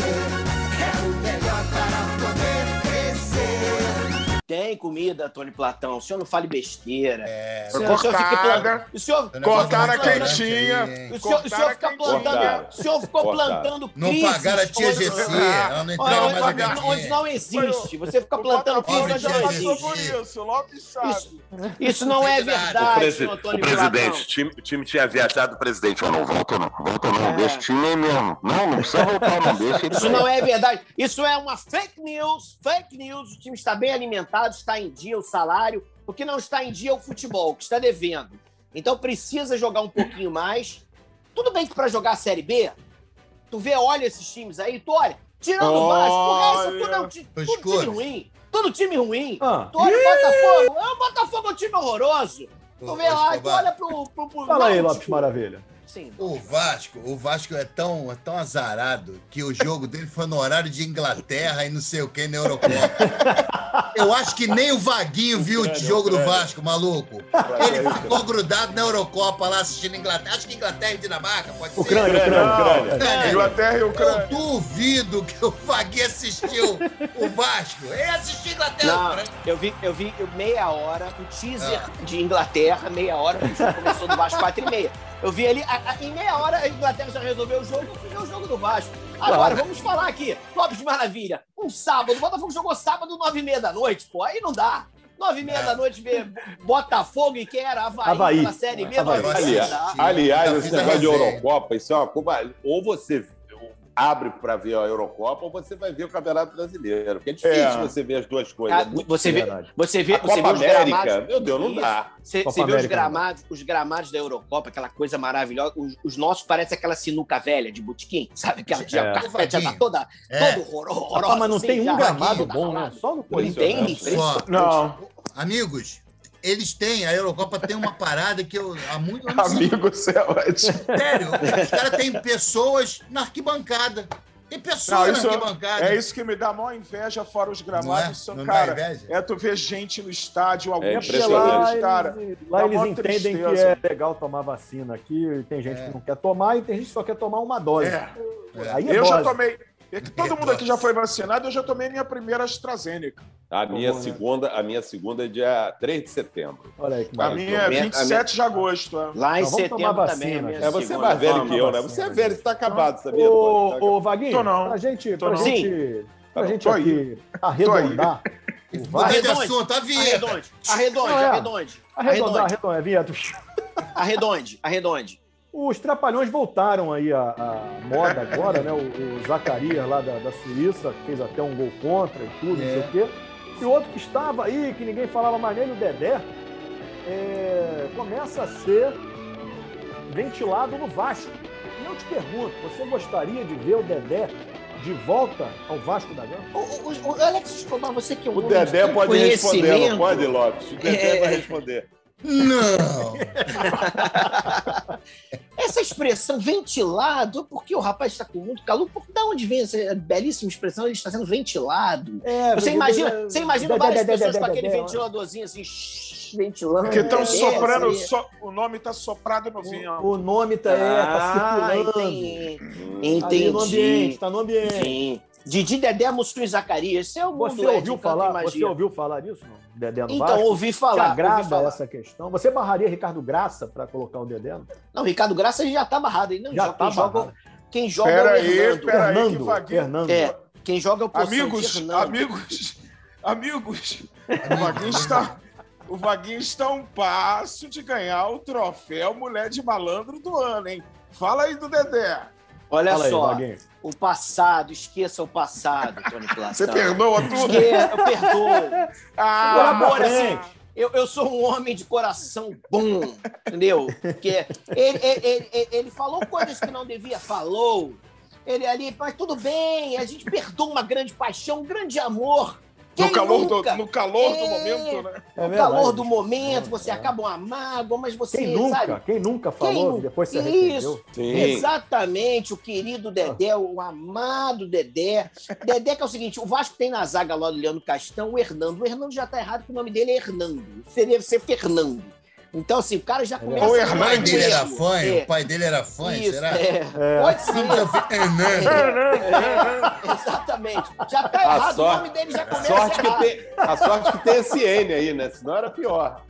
Speaker 8: Tem comida, Tony Platão. O senhor não fale besteira.
Speaker 5: É,
Speaker 8: O senhor, o senhor fica
Speaker 4: Cortada.
Speaker 8: plantando. O senhor,
Speaker 4: Cortaram a quentinha.
Speaker 8: o senhor, o fica plantando. O senhor ficou
Speaker 7: Cortaram.
Speaker 8: plantando
Speaker 5: Não
Speaker 8: crises.
Speaker 5: pagaram a tia
Speaker 8: onde-
Speaker 5: Gessi,
Speaker 4: Ah,
Speaker 5: ela não
Speaker 8: onde-
Speaker 5: entrava mais
Speaker 8: onde-
Speaker 5: na
Speaker 8: onde não existe. Você fica plantando
Speaker 4: O
Speaker 8: crise onde não existe.
Speaker 4: Isso.
Speaker 8: Isso, isso não é
Speaker 5: verdade.
Speaker 8: verdade,
Speaker 7: Presi-
Speaker 8: senhor
Speaker 7: o
Speaker 8: Tony
Speaker 7: presidente,
Speaker 8: Platão.
Speaker 7: o time, o time tinha viajado, o presidente. Não, não volta não, volta não.
Speaker 8: É.
Speaker 7: Deixa o time mesmo. Não, não precisa voltar, não. Deixa
Speaker 8: Isso não é verdade. Isso é uma fake news. Fake news. O time está bem alimentado, está em dia o salário. O que não está em dia é o futebol, que está devendo. Então precisa jogar um pouquinho mais. Tudo bem que para jogar a Série B, tu vê, olha esses times aí, tu olha, tirando o Vasco, o resto tudo é um ti- tudo time ruim. Tudo time ruim.
Speaker 2: Ah,
Speaker 8: Tu olha o Botafogo, é o Botafogo é um time horroroso. Tu vê lá, tu olha pro. pro, pro
Speaker 2: fala aí. Lopes Maravilha.
Speaker 8: Sim.
Speaker 5: O Vasco, o Vasco é tão, é tão azarado que o jogo dele foi no horário de Inglaterra e não sei o que na Eurocopa. Eu acho que nem o Vaguinho viu o jogo do Vasco, maluco. Ele ficou grudado na Eurocopa lá assistindo Inglaterra. Acho que Inglaterra e Dinamarca, pode ser.
Speaker 2: Ucrânia, Ucrânia, Ucrânia.
Speaker 5: Ucrânia.
Speaker 4: Inglaterra e
Speaker 5: Eu
Speaker 4: Ucrânia.
Speaker 5: duvido que o Vaguinho assistiu o Vasco. Ele assistiu Inglaterra.
Speaker 8: Não,
Speaker 5: Ucrânia.
Speaker 8: eu vi, eu vi meia hora, um teaser de Inglaterra, meia hora, o jogo começou do Vasco 4 e meia. Eu vi ali, a- a- em meia hora a Inglaterra já resolveu o jogo, eu fui ver o jogo do Vasco. Agora,
Speaker 2: Claro.
Speaker 8: vamos falar aqui, Lopes de Maravilha, um sábado, o Botafogo jogou sábado, nove e meia da noite, pô, aí não dá. Nove e meia
Speaker 5: É.
Speaker 8: da noite, ver Botafogo e quem era Havaí,
Speaker 2: Havaí.
Speaker 8: pela Série B,
Speaker 2: Havaí.
Speaker 7: Aliás, aliás esse negócio de. Eurocopa, isso é uma coisa. Ou você abre para ver a Eurocopa, ou você vai ver o Campeonato Brasileiro. Porque é difícil
Speaker 4: É.
Speaker 7: você ver as duas coisas.
Speaker 8: Ah,
Speaker 7: É
Speaker 8: você vê, você vê,
Speaker 7: A
Speaker 8: você
Speaker 7: Copa
Speaker 8: vê os
Speaker 7: América,
Speaker 8: gramados.
Speaker 7: meu Deus, não dá.
Speaker 8: Você, você vê os
Speaker 2: América, não dá.
Speaker 8: gramados, os gramados da Eurocopa, aquela coisa maravilhosa. Os, os nossos parecem aquela sinuca velha de botequim, sabe? Aquela que já,
Speaker 2: É.
Speaker 8: o carpete já tá toda,
Speaker 5: É.
Speaker 8: todo horror- horrorosa.
Speaker 2: Rapaz, mas não
Speaker 8: assim,
Speaker 2: tem um
Speaker 8: já.
Speaker 2: gramado bom, né? Só no
Speaker 8: Não
Speaker 2: Corinthians.
Speaker 8: tem,
Speaker 2: né?
Speaker 8: impressionante.
Speaker 4: Não,
Speaker 5: Amigos, eles têm, a Eurocopa tem uma parada que eu há muito eu não sei
Speaker 4: amigo, você é ótimo.
Speaker 5: Sério, os caras têm pessoas na arquibancada. Tem
Speaker 4: Não,
Speaker 5: pessoas
Speaker 4: isso
Speaker 5: na arquibancada.
Speaker 4: é isso que me dá maior inveja, fora os
Speaker 5: Não é?
Speaker 4: gramados. São,
Speaker 5: Não
Speaker 4: cara, é tu ver gente no estádio, alguns
Speaker 7: É impressionante.
Speaker 2: lá,
Speaker 4: cara.
Speaker 2: eles, lá eles entendem que
Speaker 4: tristeza.
Speaker 2: é legal tomar vacina aqui, e tem gente
Speaker 5: É.
Speaker 2: que não quer tomar e tem gente que só quer tomar uma dose.
Speaker 4: É.
Speaker 2: Aí é
Speaker 4: Eu já
Speaker 2: dose.
Speaker 4: tomei. É que todo mundo aqui já foi vacinado, eu já tomei minha primeira AstraZeneca.
Speaker 7: A minha,
Speaker 2: Vamos,
Speaker 7: segunda, a minha segunda é dia 3 de setembro.
Speaker 2: Olha aí que
Speaker 4: A minha é
Speaker 8: A minha-
Speaker 4: 27 de agosto. é.
Speaker 8: Lá em
Speaker 2: Então,
Speaker 8: setembro
Speaker 2: vacina,
Speaker 8: também.
Speaker 7: É, você é mais velho que eu, né? Você é velho, você tá acabado, sabia?
Speaker 2: Ô,
Speaker 7: Tony?
Speaker 2: ô, Vaguinho,
Speaker 4: Tô não.
Speaker 2: pra gente,
Speaker 4: Tô
Speaker 2: pra
Speaker 4: não.
Speaker 2: gente, pra
Speaker 4: Tô
Speaker 2: gente
Speaker 4: aí.
Speaker 2: aqui arredondar o
Speaker 5: Mudei de assunto, a vinheta.
Speaker 8: Arredonde, arredonde,
Speaker 2: Não, é.
Speaker 8: arredonde.
Speaker 2: Arredondar,
Speaker 8: Arredonde,
Speaker 2: arredondar, Vieto.
Speaker 8: arredonde, arredonde.
Speaker 2: Os Trapalhões voltaram aí à, à moda agora, né? O, o Zacarias lá da, da Suíça fez até um gol contra e tudo,
Speaker 5: É.
Speaker 2: não sei o quê. E o outro que estava aí, que ninguém falava mais nele, o Dedé, é, começa a ser ventilado no Vasco. E eu te pergunto, você gostaria de ver o Dedé de volta ao Vasco da Gama?
Speaker 8: O, o, o Alex Escobar, você que é um
Speaker 7: O Dedé pode responder, não pode, Lopes? O Dedé
Speaker 8: É.
Speaker 7: vai responder.
Speaker 5: Não!
Speaker 8: Essa expressão ventilado, porque o rapaz está com muito calor, por da onde vem essa belíssima expressão? Ele está sendo ventilado.
Speaker 2: É,
Speaker 8: Você imagina, você imagina
Speaker 2: Dedé,
Speaker 8: várias
Speaker 2: Dedé,
Speaker 8: pessoas
Speaker 2: Dedé,
Speaker 8: com aquele ventiladorzinho assim, ventilando.
Speaker 4: Porque estão
Speaker 8: É,
Speaker 4: soprando, so- o nome tá soprado no vinho.
Speaker 2: O nome tá, é, tá
Speaker 8: Ah,
Speaker 2: circulando.
Speaker 8: entendi. Entendi.
Speaker 2: no ambiente, tá no ambiente.
Speaker 8: Sim. Didi Dedé Mussum e Zacarias. Esse é o mundo
Speaker 2: Você
Speaker 8: é,
Speaker 2: ouviu falar, você ouviu falar disso, não? Dedé no
Speaker 8: Então,
Speaker 2: Vasco?
Speaker 8: ouvi
Speaker 2: Te
Speaker 8: falar. ouvi
Speaker 2: agrada
Speaker 8: falar.
Speaker 2: essa questão? Você barraria Ricardo Graça para colocar o Dedé? não?
Speaker 8: Não, Ricardo Graça já tá barrado. Ele não
Speaker 2: Já
Speaker 8: joga.
Speaker 2: tá
Speaker 8: quem, joga,
Speaker 2: barrado.
Speaker 8: quem joga é
Speaker 4: Pera
Speaker 8: o
Speaker 4: aí,
Speaker 8: Hernando.
Speaker 4: aí, que
Speaker 2: Fernando. Fernando.
Speaker 8: É, quem joga é o Poçante
Speaker 4: Amigos,
Speaker 8: Hernando.
Speaker 4: amigos, amigos, o Vaguinho está, o Vaguinho está a um passo de ganhar o troféu Mulher de Malandro do ano, hein? Fala aí do Dedé.
Speaker 8: Olha
Speaker 2: Fala aí,
Speaker 8: só,
Speaker 2: Vaguinho.
Speaker 8: O passado, esqueça o passado, Tony Platão.
Speaker 4: Você perdoa tudo?
Speaker 8: Esque- Eu perdoo.
Speaker 4: Ah,
Speaker 2: frente.
Speaker 8: assim, eu, eu sou um homem de coração bom, entendeu? Porque ele, ele, ele- ele- ele falou coisas que não devia, falou. Ele ali, mas tudo bem, a gente perdoa uma grande paixão, um grande amor. Quem
Speaker 4: no calor, do,
Speaker 8: nunca?
Speaker 4: no calor do
Speaker 8: É.
Speaker 4: momento, né?
Speaker 2: É
Speaker 8: no
Speaker 2: verdade.
Speaker 8: calor do momento, você
Speaker 2: É.
Speaker 8: acaba uma mágoa, mas você,
Speaker 2: Quem nunca?
Speaker 8: sabe?
Speaker 2: Quem nunca falou
Speaker 8: Quem
Speaker 2: que depois se
Speaker 8: nunca?
Speaker 2: arrependeu?
Speaker 8: Isso.
Speaker 7: Sim.
Speaker 8: Exatamente, o querido Dedé, o amado Dedé. Dedé, que é o seguinte: o Vasco tem na zaga lá do Leandro Castão o Hernando. O Hernando já tá errado, que o nome dele é Hernando. Seria ser Fernando. Então, assim, o cara já começa...
Speaker 4: Ou
Speaker 8: a-
Speaker 5: O pai dele era
Speaker 8: Isso,
Speaker 5: fã,
Speaker 8: é.
Speaker 5: o pai dele era fã,
Speaker 8: Isso,
Speaker 5: será?
Speaker 8: é. Pode ser.
Speaker 5: Filho, Renan.
Speaker 8: É, exatamente. Já tá
Speaker 7: A
Speaker 8: errado, o
Speaker 7: sorte-
Speaker 8: nome dele já começa
Speaker 7: sorte, que
Speaker 8: errado.
Speaker 7: tem, a sorte que tem esse N aí, né? Senão era pior.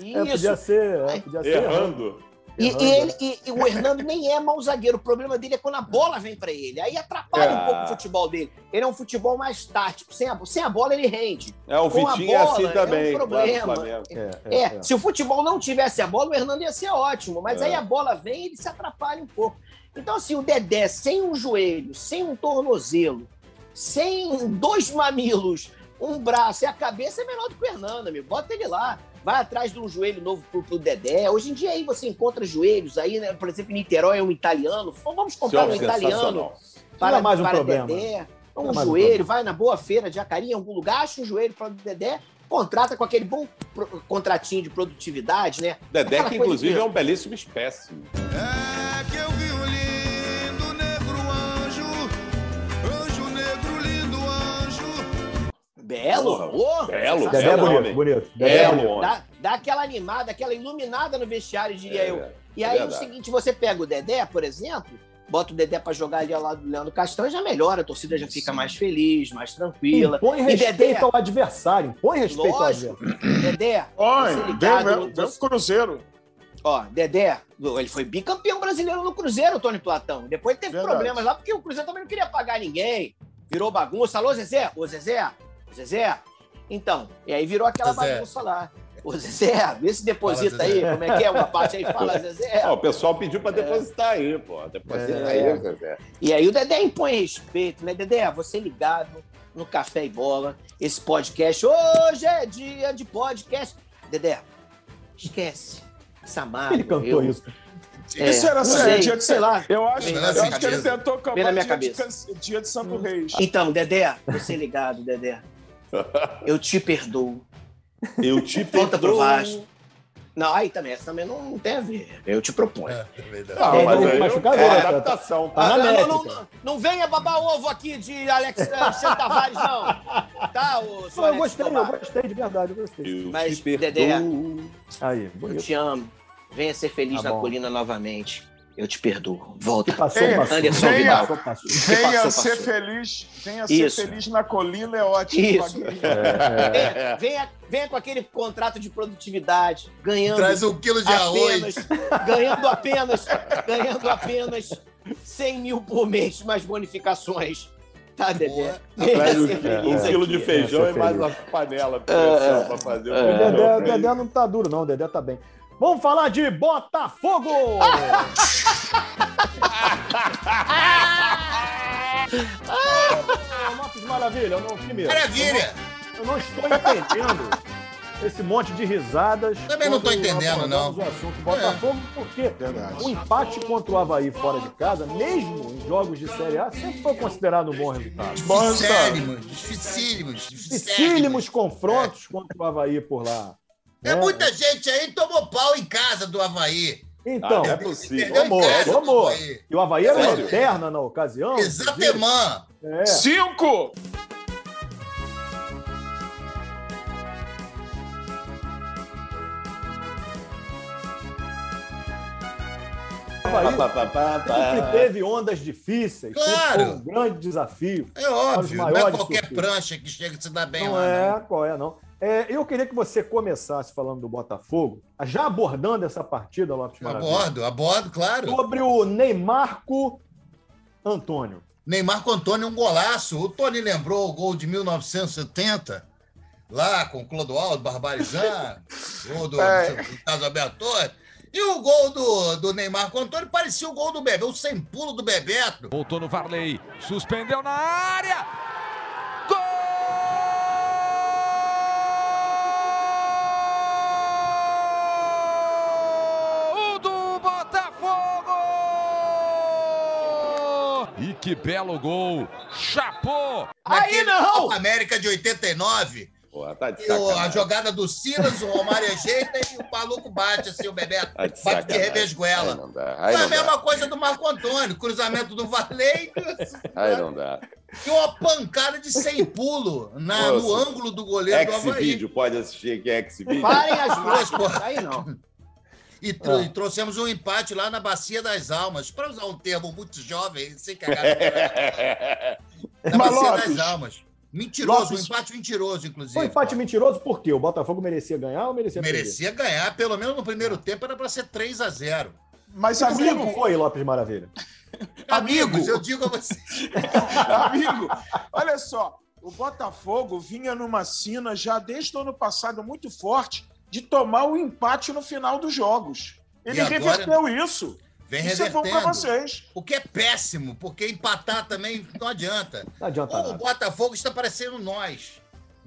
Speaker 2: É,
Speaker 8: Isso.
Speaker 2: podia ser, é, podia ser
Speaker 7: Errando.
Speaker 2: Errando,
Speaker 8: e ele,
Speaker 2: né?
Speaker 8: e, e o Hernando nem é mau zagueiro. O problema dele é quando a bola vem pra ele. Aí atrapalha um
Speaker 7: É.
Speaker 8: pouco o futebol dele. Ele é um futebol mais tático. Sem a, sem a bola, ele rende.
Speaker 7: É, o
Speaker 8: Com
Speaker 7: Vitinho é
Speaker 8: bola,
Speaker 7: assim
Speaker 8: é um
Speaker 7: também, lá no
Speaker 8: problema.
Speaker 7: Flamengo.
Speaker 2: É,
Speaker 8: É, se o futebol não tivesse a bola, o Hernando ia ser ótimo. Mas
Speaker 7: É.
Speaker 8: aí a bola vem e ele se atrapalha um pouco. Então, assim, o Dedé, sem um joelho, sem um tornozelo, sem dois mamilos, um braço e a cabeça, é menor do que o Hernando, amigo. Bota ele lá. Vai atrás de um joelho novo pro, pro Dedé. Hoje em dia aí você encontra joelhos aí, né? Por exemplo, em Niterói é um italiano. Vamos comprar um
Speaker 7: Isso é
Speaker 8: italiano para,
Speaker 2: é mais um
Speaker 8: para
Speaker 2: problema.
Speaker 8: Dedé. Um
Speaker 2: é mais um
Speaker 8: joelho,
Speaker 2: problema.
Speaker 8: vai na boa feira de Jacarim, em algum lugar, acha um joelho para o Dedé, contrata com aquele bom pro- contratinho de produtividade, né?
Speaker 7: Dedé,
Speaker 8: Aquela
Speaker 7: que inclusive é um belíssimo espécime.
Speaker 6: É que eu vi
Speaker 8: Belo,
Speaker 7: Porra,
Speaker 8: ô,
Speaker 7: belo,
Speaker 2: Dedé é
Speaker 7: Belo
Speaker 2: bonito, bonito.
Speaker 8: É,
Speaker 2: é
Speaker 7: Belo
Speaker 2: bonito.
Speaker 7: homem.
Speaker 8: dá, dá aquela animada, aquela iluminada no vestiário, diria
Speaker 7: É,
Speaker 8: eu.
Speaker 7: é
Speaker 8: E aí
Speaker 7: verdade.
Speaker 8: o seguinte, você pega o Dedé, por exemplo, bota o Dedé pra jogar ali ao lado do Leandro Castanho, já melhora, a torcida já fica mais feliz, mais tranquila.
Speaker 2: Impõe
Speaker 8: E
Speaker 2: respeito
Speaker 8: Dedé,
Speaker 2: ao adversário. Impõe respeito ao
Speaker 8: lógico,
Speaker 2: adversário.
Speaker 8: Dedé,
Speaker 4: Oi,
Speaker 8: ligado,
Speaker 4: vem, vem o
Speaker 8: você-
Speaker 4: Cruzeiro.
Speaker 8: Ó, Dedé, ele foi bicampeão brasileiro no Cruzeiro, Tony Platão. Depois teve
Speaker 4: Verdade.
Speaker 8: problemas lá, porque o Cruzeiro também não queria pagar ninguém. Virou bagunça. Alô, Zezé? Ô, Zezé? Zezé? Então, e aí virou aquela
Speaker 5: Zezé.
Speaker 8: bagunça lá. Ô, Zezé, vê se deposita
Speaker 5: Fala,
Speaker 8: aí,
Speaker 5: Zezé.
Speaker 8: como é que é uma parte aí, fala, Zezé.
Speaker 7: Ó, o pessoal pediu pra depositar aí, pô. Deposita
Speaker 8: É.
Speaker 7: aí, Zezé.
Speaker 8: E aí o Dedé impõe respeito, né? Dedé, você ligado no Café e Bola, esse podcast. Hoje é dia de podcast. Dedé, esquece. Essa mágoa.
Speaker 2: Ele cantou
Speaker 8: eu-
Speaker 2: isso.
Speaker 8: É,
Speaker 4: Isso era
Speaker 8: sei,
Speaker 4: dia de
Speaker 8: sei lá.
Speaker 4: Eu acho, eu acho que ele tentou
Speaker 8: Vem
Speaker 4: acabar
Speaker 8: na minha
Speaker 4: dia, de,
Speaker 8: cabeça.
Speaker 4: can- dia de Santo Reis.
Speaker 8: Então, Dedé, você ligado, Dedé. Eu te perdoo.
Speaker 7: Eu te
Speaker 8: Volta pro
Speaker 7: perdoo.
Speaker 8: Vasco. Não, aí também, essa também não tem a ver. Eu te proponho.
Speaker 5: É, é verdade.
Speaker 7: Não,
Speaker 2: É,
Speaker 7: mas
Speaker 2: não,
Speaker 7: aí
Speaker 2: mas
Speaker 7: eu-
Speaker 2: fica
Speaker 7: é
Speaker 2: agora, tá-
Speaker 7: adaptação.
Speaker 2: tá
Speaker 8: Ah, não, não, não, não venha babar ovo aqui de Alex Alexandre Tavares, não. Tá, ô, seu
Speaker 2: Eu gostei, eu
Speaker 8: Escobar?
Speaker 2: gostei, de verdade, eu gostei.
Speaker 7: Eu
Speaker 8: Mas,
Speaker 7: te perdoo.
Speaker 8: Dedé,
Speaker 2: Aí,
Speaker 8: eu te amo. Venha ser feliz
Speaker 2: Tá
Speaker 8: na
Speaker 2: bom.
Speaker 8: colina novamente. Eu te perdoo. Volta.
Speaker 2: Passou,
Speaker 4: Venha,
Speaker 2: passou.
Speaker 8: Anderson
Speaker 4: venha.
Speaker 8: Vidal.
Speaker 2: Passou.
Speaker 4: Venha
Speaker 8: passou,
Speaker 4: ser feliz, venha
Speaker 8: Isso.
Speaker 4: ser feliz na colina é ótimo.
Speaker 8: Isso.
Speaker 4: Vaguinho.
Speaker 8: Venha, venha, venha com aquele contrato de produtividade, ganhando
Speaker 5: Traz um quilo de
Speaker 8: apenas,
Speaker 5: arroz.
Speaker 8: ganhando apenas, ganhando apenas 100 mil por mês, mais bonificações. Tá, Dedé?
Speaker 7: Um,
Speaker 8: ser
Speaker 7: um quilo de feijão
Speaker 2: é
Speaker 7: e mais uma panela de pressão pra fazer o.
Speaker 2: Dedé, o Dedé não tá duro, não. O Dedé tá bem. Vamos falar de Botafogo! Ô, Lopes Maravilha, eu não, primeiro,
Speaker 5: Maravilha!
Speaker 2: Eu não, eu não estou entendendo esse monte de risadas.
Speaker 5: Também não
Speaker 2: quando
Speaker 5: entendendo, não.
Speaker 2: O assunto Botafogo, porque
Speaker 4: Verdade.
Speaker 2: o empate contra o Havaí fora de casa, mesmo em jogos de Série A, sempre foi considerado um bom resultado.
Speaker 5: Dificílimos, dificílimos, dificílimos.
Speaker 2: Dificílimos confrontos contra o Havaí por lá.
Speaker 5: É
Speaker 2: né?
Speaker 5: muita gente aí tomou pau em casa do Havaí.
Speaker 2: Então,
Speaker 7: Ah, é possível.
Speaker 2: Tomou, tomou. E o Havaí era
Speaker 5: Sério?
Speaker 2: lanterna na ocasião.
Speaker 5: Exatamente.
Speaker 2: É.
Speaker 4: Cinco!
Speaker 2: Havaí
Speaker 7: Pá, pá, pá, pá.
Speaker 2: sempre teve ondas difíceis.
Speaker 5: Claro.
Speaker 2: Sempre foi um grande desafio.
Speaker 5: É óbvio, não é qualquer
Speaker 2: surpresas.
Speaker 5: prancha que chega a se dar bem
Speaker 2: Não
Speaker 5: lá.
Speaker 2: é,
Speaker 5: não.
Speaker 2: qual é, não. É, eu queria que você começasse falando do Botafogo, já abordando essa partida, Lopes Maravilha,
Speaker 5: Abordo, abordo, claro.
Speaker 2: sobre o Neymarco Antônio.
Speaker 5: Neymar com Antônio é um golaço. O Tony lembrou o gol de 1970, lá com o Clodoaldo Barbarizan, gol do,
Speaker 4: É.
Speaker 5: do Caso Alberto Torres. E o gol do, do Neymar com Antônio parecia o gol do Bebê, o sem pulo do Bebeto.
Speaker 6: Voltou no Varley, suspendeu na área. Gol do Botafogo! E que belo gol! Chapô!
Speaker 8: Aí não!
Speaker 5: Copa América de 89,
Speaker 7: Porra, tá de
Speaker 5: e o- a jogada do Silas, o Romário ajeita e o maluco bate assim, o Bebeto
Speaker 7: Tá de
Speaker 5: bate de
Speaker 7: sacanagem. Aí
Speaker 5: revesguela.
Speaker 7: não dá.
Speaker 5: Foi
Speaker 7: Aí
Speaker 5: a
Speaker 7: não
Speaker 5: mesma
Speaker 7: dá.
Speaker 5: coisa do Marco Antônio, cruzamento do Varley
Speaker 7: Aí não dá.
Speaker 5: e uma pancada de sem pulo na, no
Speaker 7: Nossa.
Speaker 5: ângulo do goleiro do Havaí.
Speaker 7: X-Vídeo, pode assistir aqui, X-Vídeo.
Speaker 8: Parem as
Speaker 5: Duas,
Speaker 8: máquinas. Aí não.
Speaker 5: E, tro-
Speaker 2: Ah.
Speaker 5: e trouxemos um empate lá na Bacia das Almas, para usar um termo muito jovem, sem cagar. na Bacia das Almas. Mentiroso,
Speaker 4: Lopes-
Speaker 5: um empate mentiroso, inclusive.
Speaker 2: Foi um empate mentiroso por quê? O Botafogo merecia ganhar ou merecia perder?
Speaker 5: Merecia ganhar, pelo menos no primeiro tempo era para ser 3 a 0
Speaker 4: Mas,
Speaker 2: que não
Speaker 4: amigo,
Speaker 2: foi, Lopes Maravilha?
Speaker 4: Amigo!
Speaker 5: Amigos, eu digo a você.
Speaker 4: amigo, olha só. O Botafogo vinha numa sina já desde o ano passado muito forte de tomar o empate no final dos jogos. Ele
Speaker 5: agora?
Speaker 4: reverteu isso.
Speaker 5: Vem
Speaker 4: Isso é bom pra
Speaker 5: revertendo.
Speaker 4: vocês.
Speaker 5: O que é péssimo, porque empatar também não adianta.
Speaker 2: Não adianta
Speaker 5: O
Speaker 2: nada.
Speaker 5: Botafogo está parecendo nós,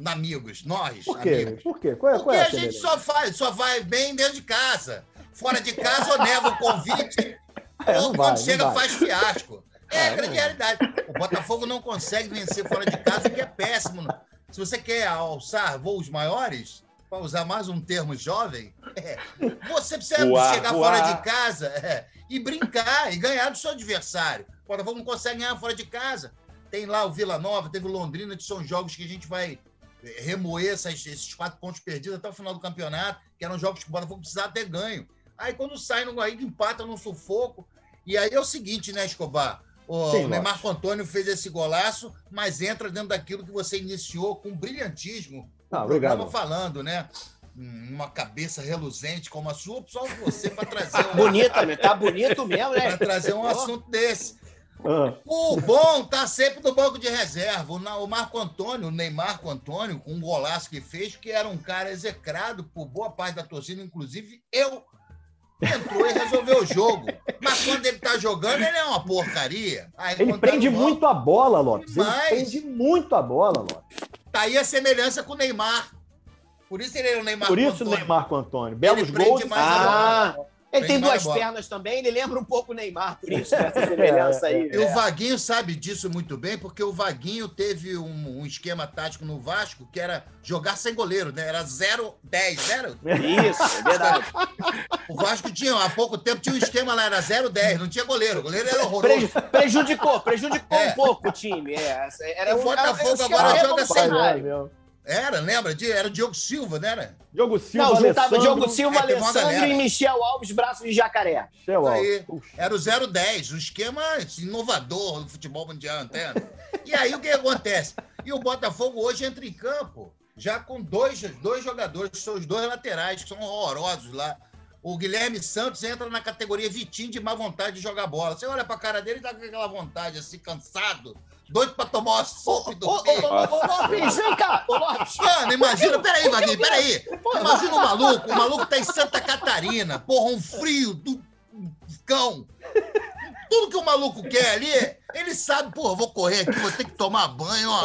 Speaker 5: amigos, nós,
Speaker 2: Por quê?
Speaker 5: amigos.
Speaker 2: Por quê? Qual é, qual
Speaker 5: Porque
Speaker 2: é
Speaker 5: a
Speaker 2: a
Speaker 5: gente só faz, só vai bem dentro de casa. Fora de casa, ou nega o convite,
Speaker 2: É,
Speaker 5: ou quando
Speaker 2: vai,
Speaker 5: chega faz fiasco. É,
Speaker 2: É,
Speaker 5: a grande
Speaker 2: não.
Speaker 5: realidade. O Botafogo não consegue vencer fora de casa, o que é péssimo. Se você quer alçar voos maiores, para usar mais um termo jovem, é, você precisa
Speaker 7: Voar,
Speaker 5: chegar
Speaker 7: voar.
Speaker 5: fora de casa é, e brincar e ganhar do seu adversário. O Botafogo não consegue ganhar fora de casa. Tem lá o Vila Nova, teve o Londrina, que são jogos que a gente vai eh, remoer essas- esses quatro pontos perdidos até o final do campeonato, que eram jogos que o Botafogo precisava ter ganho. Aí quando sai no aí empata no sufoco. E aí é o seguinte, né, Escobar? O
Speaker 2: Sim,
Speaker 5: Neymar
Speaker 2: lógico.
Speaker 5: Antônio fez esse golaço, mas entra dentro daquilo que você iniciou com brilhantismo.
Speaker 2: Ah,
Speaker 5: o
Speaker 2: obrigado.
Speaker 5: falando, né? Uma cabeça reluzente como a sua, só você para trazer um,
Speaker 8: Bonita, né? Tá bonito mesmo, né?
Speaker 5: pra trazer um assunto desse.
Speaker 2: Ah,
Speaker 5: O bom tá sempre no banco de reserva. O Marco Antônio, o Neymar Antônio, com um golaço que fez, que era um cara execrado por boa parte da torcida, inclusive eu, entrou e resolveu o jogo. Mas quando ele tá jogando, ele é uma porcaria. Aí,
Speaker 2: ele
Speaker 5: tá
Speaker 2: prende muito a bola, Lopes. Ele
Speaker 5: Demais.
Speaker 2: prende muito a bola, Lopes.
Speaker 5: Tá aí a semelhança com o Neymar. Por isso ele é o Neymar
Speaker 2: Por isso o
Speaker 5: Antônio.
Speaker 2: Neymar com Antônio. Belos
Speaker 5: prende
Speaker 2: gols.
Speaker 8: Ah, ele tem duas pernas também, ele lembra um pouco o Neymar, por isso, essa semelhança aí.
Speaker 5: E o Vaguinho sabe disso muito bem, porque o Vaguinho teve um, um esquema tático no Vasco que era jogar sem goleiro, né? Era 0-10, 0?
Speaker 8: Isso, é verdade.
Speaker 5: O Vasco tinha, há pouco tempo, tinha um esquema lá, era 0-10, não tinha goleiro. O goleiro era horroroso.
Speaker 8: Pre- prejudicou, prejudicou
Speaker 5: É.
Speaker 8: um pouco o time. É, era
Speaker 5: O
Speaker 8: um-
Speaker 5: Botafogo agora joga sem
Speaker 8: cenário.
Speaker 5: Era, lembra? Era Diogo Silva, né? Era?
Speaker 2: Diogo Silva,
Speaker 8: Não, juntava
Speaker 2: Alessandro,
Speaker 8: Diogo Silva,
Speaker 5: é,
Speaker 8: Alessandro e Michel Alves, braço de jacaré.
Speaker 2: Michel Alves.
Speaker 5: Era o 0-10, o esquema inovador do futebol mundial, entende? E aí o que acontece? E o Botafogo hoje entra em campo já com dois, dois jogadores, que são os dois laterais, que são horrorosos lá. O Guilherme Santos entra na categoria Vitinho de má vontade de jogar bola. Você olha pra cara dele e tá com aquela vontade, assim, cansado, doido pra tomar uma sopa e
Speaker 8: Ô, ô,
Speaker 5: dormir.
Speaker 8: ô, ô, Lopes, vem cá, ô Lopes.
Speaker 5: Mano, imagina, peraí, Vaguinho, peraí. Imagina o maluco, o maluco tá em Santa Catarina, porra, um frio do cão. Tudo que o maluco quer ali, ele sabe, porra, vou correr aqui, vou ter que tomar banho, ó.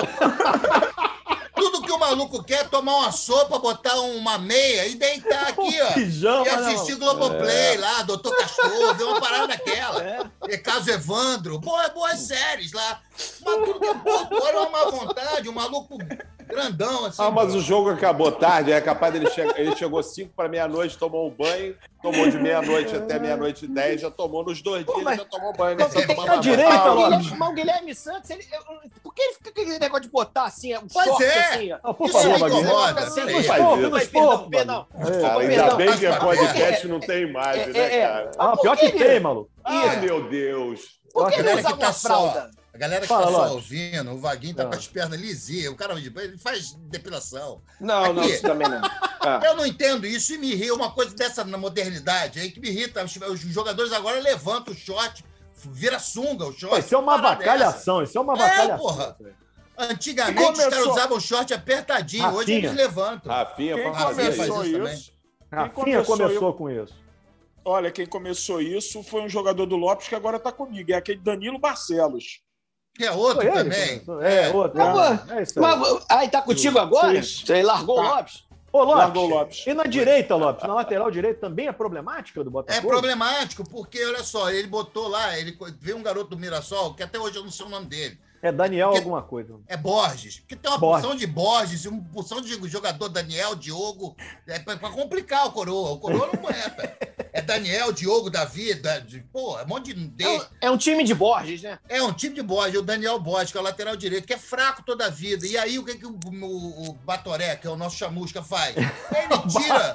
Speaker 5: Tudo que o maluco quer é tomar uma sopa, botar uma meia e deitar aqui, ó.
Speaker 2: Pijama,
Speaker 5: E
Speaker 2: né,
Speaker 5: assistir
Speaker 2: mano?
Speaker 5: Globoplay lá, Doutor Castor, ver uma parada daquela. E caso Evandro, boas, boas séries lá. Mas tudo que é bom, olha uma má vontade, um maluco grandão, assim.
Speaker 7: Ah, mas o jogo acabou tarde, é capaz dele chegar. Ele chegou 5 para meia-noite, tomou um banho, tomou de meia-noite até meia-noite e 10, já tomou nos dois dias,
Speaker 8: mas-
Speaker 7: já tomou banho.
Speaker 8: Não,
Speaker 7: Né?
Speaker 8: tem
Speaker 7: Tomava
Speaker 2: na direita,
Speaker 7: banho.
Speaker 8: Mas o
Speaker 2: Lopes.
Speaker 8: Guilherme, mas o Guilherme Santos, ele, por que ele fica com aquele negócio de botar assim, um
Speaker 5: Pois
Speaker 8: short
Speaker 5: é.
Speaker 8: assim? ó?
Speaker 2: Ah, por
Speaker 5: Isso
Speaker 2: favor,
Speaker 5: me
Speaker 2: Vaguinho.
Speaker 5: incomoda.
Speaker 8: Assim,
Speaker 5: Peraí.
Speaker 7: Não faz
Speaker 8: pô,
Speaker 7: isso.
Speaker 2: Pô,
Speaker 8: perdão.
Speaker 2: É.
Speaker 7: Ainda bem que
Speaker 5: faz
Speaker 7: a
Speaker 5: papel.
Speaker 7: podcast não tem imagem,
Speaker 8: É,
Speaker 7: né,
Speaker 8: é, é.
Speaker 7: cara?
Speaker 2: Ah, pior
Speaker 8: que
Speaker 2: que tem, maluco.
Speaker 7: Ai, meu Deus.
Speaker 8: Por que ele
Speaker 5: galera
Speaker 8: usa
Speaker 5: que tá
Speaker 8: uma fralda?
Speaker 5: A galera que
Speaker 2: Fala,
Speaker 5: tá só ouvindo, o Vaguinho tá
Speaker 2: Ah.
Speaker 5: com as pernas lisinhas, o cara ele faz depilação.
Speaker 8: Não,
Speaker 5: não, isso
Speaker 8: também não.
Speaker 5: Eu não entendo isso e me irrita uma coisa dessa na modernidade aí que me irrita. Os, jogadores agora levantam o short, vira sunga o short.
Speaker 2: Pô, isso é uma avacalhação, isso é uma
Speaker 5: É,
Speaker 2: avacalhação.
Speaker 5: porra. Antigamente os caras usavam short apertadinho, hoje
Speaker 2: Rafinha.
Speaker 5: eles levantam.
Speaker 7: Rafinha,
Speaker 4: Quem
Speaker 5: Rafinha faz
Speaker 4: começou
Speaker 5: isso
Speaker 4: isso?
Speaker 2: Rafinha
Speaker 4: começou,
Speaker 2: começou com isso.
Speaker 4: Olha, quem começou isso foi um jogador do Lopes que agora tá comigo, é aquele Danilo Barcelos.
Speaker 5: Que é outro
Speaker 2: ele
Speaker 5: também.
Speaker 2: começou. É, outro.
Speaker 8: Mas,
Speaker 2: É, é isso aí.
Speaker 8: Mas, aí tá contigo agora?
Speaker 4: Sim.
Speaker 8: Você largou o
Speaker 4: Tá.
Speaker 8: Lopes?
Speaker 2: Ô, Lopes,
Speaker 4: Largou o Lopes.
Speaker 2: e na direita, Lopes, na lateral direita também é problemática do
Speaker 5: É
Speaker 2: Botafogo?
Speaker 5: problemático, porque, olha só, ele botou lá, ele veio um garoto do Mirassol, que até hoje eu não sei o nome dele.
Speaker 2: É Daniel
Speaker 5: Porque-
Speaker 2: alguma coisa.
Speaker 5: É Borges. Porque tem uma
Speaker 2: Borges.
Speaker 5: porção de Borges e uma porção de jogador Daniel, Diogo. É pra, pra complicar o coroa. O coroa não aguenta. É Daniel, Diogo, Davi. Da, de, pô, é um monte de.
Speaker 8: É um, é um time de Borges, né?
Speaker 5: é um time de Borges, o Daniel Borges, que é o lateral direito, que é fraco toda a vida. E aí, o que, que o, o- o Batoré, que é o nosso chamusca, faz? Ele tira.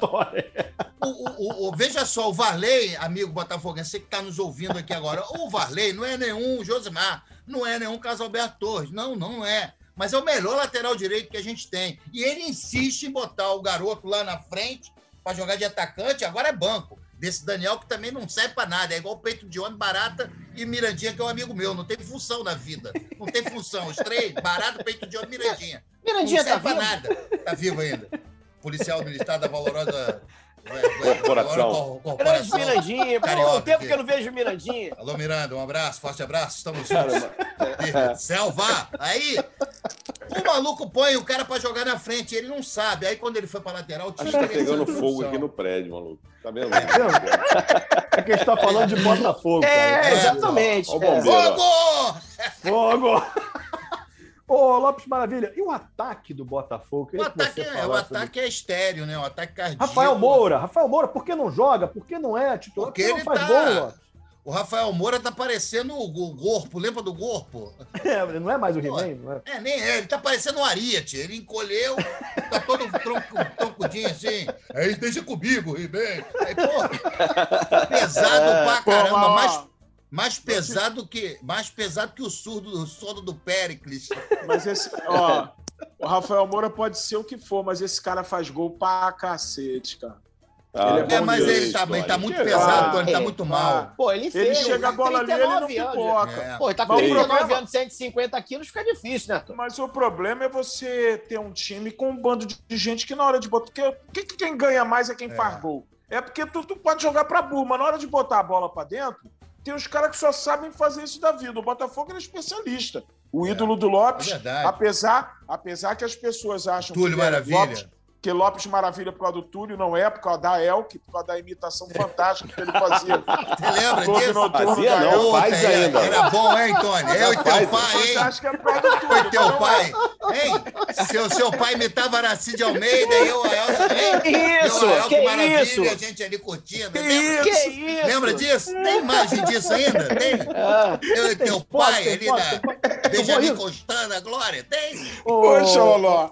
Speaker 5: O, o- o- veja só, o Varley, amigo botafoguense, você que está nos ouvindo aqui agora, o Varley não é nenhum Josimar, não é nenhum Casalberto Torres, não, não é. Mas é o melhor lateral direito que a gente tem. E ele insiste em botar o garoto lá na frente para jogar de atacante, agora é banco. Desse Daniel que também não serve para nada, é igual peito de homem, barata e Mirandinha, que é um amigo meu, não tem função na vida. Não tem função. Os três, barata, peito de homem, Mirandinha.
Speaker 8: Mirandinha
Speaker 5: não serve
Speaker 8: tá
Speaker 5: pra
Speaker 8: vivo?
Speaker 5: nada. Tá vivo ainda. Policial militar da valorosa
Speaker 7: Corporação.
Speaker 8: Grande. Mirandinha. Pô, o tempo que eu não vejo Mirandinha.
Speaker 5: Alô, Miranda, um abraço, forte abraço. Estamos juntos. Selva! Aí, o maluco põe o cara pra jogar na frente, ele não sabe. Aí, quando ele foi pra lateral, o time
Speaker 7: tá pegando fogo aqui no prédio, maluco. Tá vendo?
Speaker 2: É que a gente tá falando de Botafogo.
Speaker 8: É,
Speaker 2: cara.
Speaker 8: exatamente.
Speaker 7: Ó o
Speaker 8: É.
Speaker 7: bombeiro.
Speaker 5: Fogo!
Speaker 2: Fogo! Ô, Lopes Maravilha, e o ataque do Botafogo?
Speaker 5: O ataque, é, o ataque é estéreo, né? O ataque cardíaco.
Speaker 2: Rafael Moura, Rafael Moura, por que não joga? Por que não é titular?
Speaker 5: Porque
Speaker 2: Por
Speaker 5: ele
Speaker 2: faz
Speaker 5: tá-
Speaker 2: gol, Lopes?
Speaker 5: O Rafael Moura tá parecendo o o Gorpo, lembra do Gorpo?
Speaker 2: É, não é mais o He-Man, não é?
Speaker 5: É, nem é, ele tá parecendo um Ariete. Ele encolheu, tá todo tronco, troncudinho assim. Aí deixa comigo, He-Man. Aí, pô, pesado pra
Speaker 4: Pô,
Speaker 5: caramba,
Speaker 4: mas,
Speaker 5: mais, pesado que mais pesado que o surdo, o sono do Péricles.
Speaker 4: Mas esse, ó, o Rafael Moura pode ser o que for, mas esse cara faz gol pra cacete, cara.
Speaker 7: Ah,
Speaker 4: Ele
Speaker 5: É,
Speaker 4: bom
Speaker 5: mas ele tá, ele tá muito
Speaker 4: Tony.
Speaker 5: pesado, Tony, tá
Speaker 8: É.
Speaker 5: muito mal.
Speaker 8: Pô, ele fez.
Speaker 4: Ele chega a bola ali, ele não
Speaker 8: 39 anos,
Speaker 4: pipoca.
Speaker 5: É.
Speaker 8: Pô, ele tá com
Speaker 4: Mas o
Speaker 8: 39
Speaker 4: problema-
Speaker 8: anos, 150 quilos, fica difícil, né?
Speaker 4: Mas o problema é você ter um time com um bando de gente que na hora de botar. Porque que, que quem ganha mais é quem
Speaker 5: É.
Speaker 4: faz gol. É porque tu, tu pode jogar pra burro, mas na hora de botar a bola pra dentro, tem os caras que só sabem fazer isso da vida. O Botafogo ele é especialista. O ídolo do
Speaker 5: É
Speaker 4: Lopes,
Speaker 5: verdade.
Speaker 4: apesar, apesar que as pessoas acham
Speaker 5: Túlio
Speaker 4: que, é
Speaker 5: Maravilha.
Speaker 4: Lopes, que Lopes Maravilha por causa do Túlio, não é, por causa da Elke, por causa da imitação fantástica que ele fazia.
Speaker 5: Você lembra disso?
Speaker 4: Noturno
Speaker 7: Fazia
Speaker 4: da
Speaker 7: não, faz
Speaker 5: era-
Speaker 7: ainda.
Speaker 5: Era bom, hein, Tony? Eu e teu
Speaker 7: Faz,
Speaker 5: pai,
Speaker 4: Você
Speaker 5: hein?
Speaker 4: acha que é por causa do Túlio?
Speaker 5: Foi teu
Speaker 4: mas não
Speaker 5: pai? Hein? Seu, seu pai imitava Aracide Almeida e eu, a hein?
Speaker 8: Que isso?
Speaker 5: Eu, a
Speaker 8: Que
Speaker 5: Maravilha,
Speaker 8: isso?
Speaker 5: a gente ali curtindo.
Speaker 4: Que
Speaker 5: Lembra,
Speaker 8: isso?
Speaker 5: lembra disso? Tem imagem disso ainda? Tem?
Speaker 8: Ah,
Speaker 5: Eu e teu pai ali na. Benjamin
Speaker 2: Eu vou
Speaker 5: Constando, a Glória? Tem?
Speaker 4: Poxa, Oló.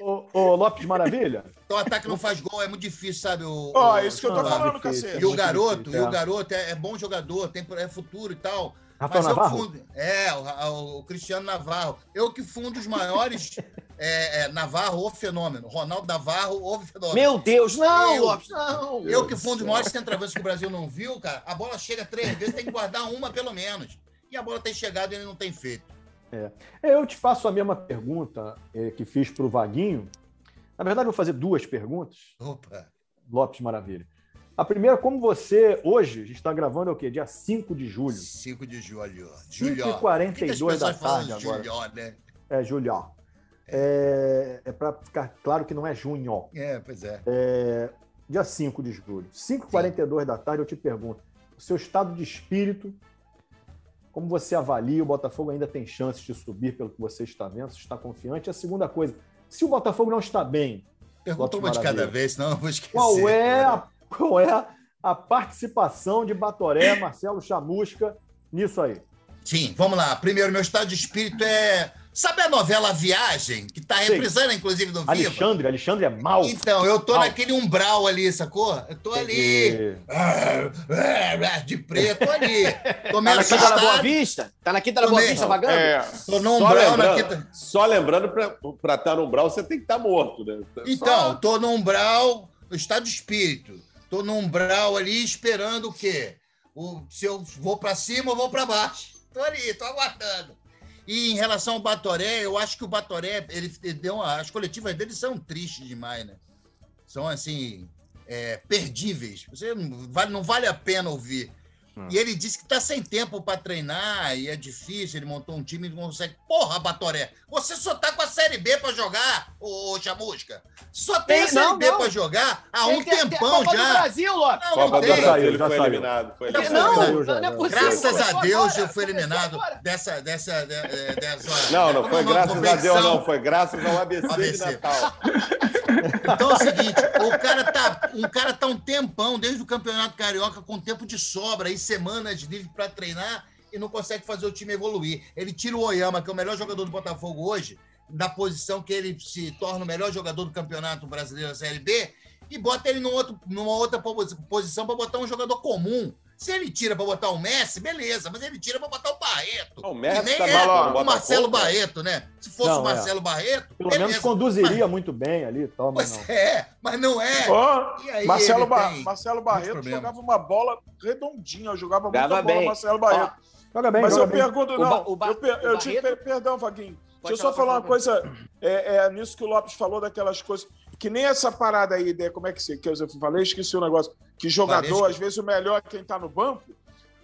Speaker 2: Ô, ô, Lopes Maravilha,
Speaker 5: Então o ataque não faz gol, é muito difícil, sabe? O,
Speaker 4: Ó,
Speaker 5: o-
Speaker 4: é isso que eu tô falando,
Speaker 2: difícil.
Speaker 4: cacete.
Speaker 5: E o garoto,
Speaker 2: difícil,
Speaker 5: e
Speaker 2: é.
Speaker 5: o garoto é, é bom jogador, tem é futuro e tal.
Speaker 2: Rafael
Speaker 5: Mas eu
Speaker 2: Navarro?
Speaker 5: fundo, é, o, o Cristiano Navarro. Eu que fui um dos maiores é, é, Navarro, o fenômeno. Ronaldo Navarro, o fenômeno.
Speaker 8: Meu Deus, não,
Speaker 5: Eu-
Speaker 8: Lopes, não.
Speaker 5: eu que fui um dos maiores centroavantes que o Brasil não viu, cara. A bola chega três vezes, tem que guardar uma pelo menos. E a bola tem chegado e ele não tem feito.
Speaker 2: Eu te faço a mesma pergunta eh, que fiz para o Vaguinho. Na verdade, eu vou fazer duas perguntas.
Speaker 5: Opa.
Speaker 2: Lopes Maravilha. A primeira, como você, hoje, a gente está gravando é o quê? Dia 5 de julho.
Speaker 5: 5 de julho.
Speaker 2: 5
Speaker 5: Julho.
Speaker 2: e 42 da tarde agora.
Speaker 5: Julho, né?
Speaker 2: É, julho. É, é para ficar claro que não é junho.
Speaker 5: É, pois é.
Speaker 2: É, dia 5 de julho. 5 e 42 da tarde, eu te pergunto. O seu estado de espírito, como você avalia? O Botafogo ainda tem chances de subir pelo que você está vendo? Você está confiante? A segunda coisa, se o Botafogo não está bem,
Speaker 5: Pergunta uma de cada vez, senão eu vou esquecer.
Speaker 2: Qual é, a, qual é a participação de Batoré, Marcelo Chamusca nisso aí?
Speaker 5: Sim, vamos lá. Primeiro, meu estado de espírito é. Sabe a novela Viagem? Que tá
Speaker 2: Sei.
Speaker 5: reprisando, inclusive, no Viva?
Speaker 2: Alexandre, Alexandre é mal.
Speaker 5: Então, eu tô
Speaker 2: Mal.
Speaker 5: naquele umbral ali, sacou? Eu tô ali.
Speaker 2: E-
Speaker 5: De preto, tô ali. Tô
Speaker 8: Tá
Speaker 5: meio
Speaker 8: na Quinta da Boa. Vista? Tá na Quinta da Boa. Vista vagando?
Speaker 4: É.
Speaker 5: Tô no
Speaker 7: Só
Speaker 5: umbral na
Speaker 7: lembrando,
Speaker 5: quinta.
Speaker 7: só lembrando para estar no umbral, você tem que estar morto, né?
Speaker 5: Então, tô no umbral, no estado de espírito. Tô no umbral ali esperando o quê? O, se eu vou pra cima ou vou pra baixo. Tô ali, tô aguardando. E em relação ao Batoré, eu acho que o Batoré, ele, ele deu uma, as coletivas dele são tristes demais, né? São assim, é, perdíveis. Você não vale, não vale a pena ouvir. E ele disse que tá sem tempo para treinar e é difícil. Ele montou um time e não consegue. Porra, Batoré, você só tá com a Série B para jogar, ô, ô Chamusca. Só tem,
Speaker 8: Tem-
Speaker 5: a Série
Speaker 8: não,
Speaker 5: B
Speaker 8: não.
Speaker 5: para jogar há
Speaker 8: Tem-
Speaker 5: um
Speaker 8: tem-
Speaker 5: tempão
Speaker 8: Copa do
Speaker 5: já.
Speaker 8: Brasil, Lopes.
Speaker 5: Não,
Speaker 7: Copa
Speaker 5: não tem.
Speaker 2: saiu,
Speaker 7: ele
Speaker 2: já
Speaker 7: foi
Speaker 2: saiu.
Speaker 7: eliminado. Foi
Speaker 2: Já
Speaker 7: eliminado.
Speaker 2: saiu,
Speaker 8: Não,
Speaker 2: já,
Speaker 8: não é
Speaker 2: já.
Speaker 8: possível.
Speaker 5: Graças a Deus
Speaker 8: agora,
Speaker 5: eu fui eliminado
Speaker 8: agora.
Speaker 5: dessa, dessa, de- de- dessa.
Speaker 7: Não, não foi graças a Deus, não. Foi graças ao ABC,
Speaker 5: ABC.
Speaker 7: de Natal.
Speaker 5: Então é o seguinte, o cara tá, um cara tá um tempão, desde o Campeonato Carioca, com tempo de sobra e semanas livre para treinar e não consegue fazer o time evoluir. Ele tira o Oyama, que é o melhor jogador do Botafogo hoje, da posição que ele se torna o melhor jogador do Campeonato Brasileiro da Série B, e bota ele num outro, numa outra posi- posição para botar um jogador comum. Se ele tira para botar o Messi, beleza, mas ele tira para botar o Barreto.
Speaker 7: Não, o Messi
Speaker 5: nem
Speaker 7: tá
Speaker 5: é
Speaker 7: mal no
Speaker 5: o
Speaker 7: Botafogo,
Speaker 5: Marcelo? Barreto, né? Se fosse
Speaker 2: Não,
Speaker 5: o
Speaker 2: é.
Speaker 5: Marcelo Barreto,
Speaker 2: Pelo
Speaker 5: beleza.
Speaker 2: menos conduziria muito bem ali tal, mas
Speaker 5: Pois
Speaker 2: não.
Speaker 5: é, mas não é. E aí
Speaker 4: Marcelo, Ba-
Speaker 5: tem
Speaker 4: Marcelo Barreto jogava uma bola redondinha, jogava muita
Speaker 8: Jogava
Speaker 4: bola,
Speaker 8: bem.
Speaker 4: Marcelo Barreto.
Speaker 2: Joga bem,
Speaker 4: Mas
Speaker 2: joga
Speaker 4: eu
Speaker 2: bem.
Speaker 4: pergunto,
Speaker 8: O
Speaker 4: não.
Speaker 8: Ba- o Ba-
Speaker 4: eu per-
Speaker 8: o
Speaker 4: eu te per- perdão, Vaguinho. Deixa eu só
Speaker 8: falar,
Speaker 4: uma coisa. É, é nisso que o Lopes falou, daquelas coisas. Que nem essa parada aí, né? como é que, você, que eu falei? Esqueci o negócio. Que jogador,
Speaker 5: Valesca.
Speaker 4: às vezes, o melhor é quem tá no banco.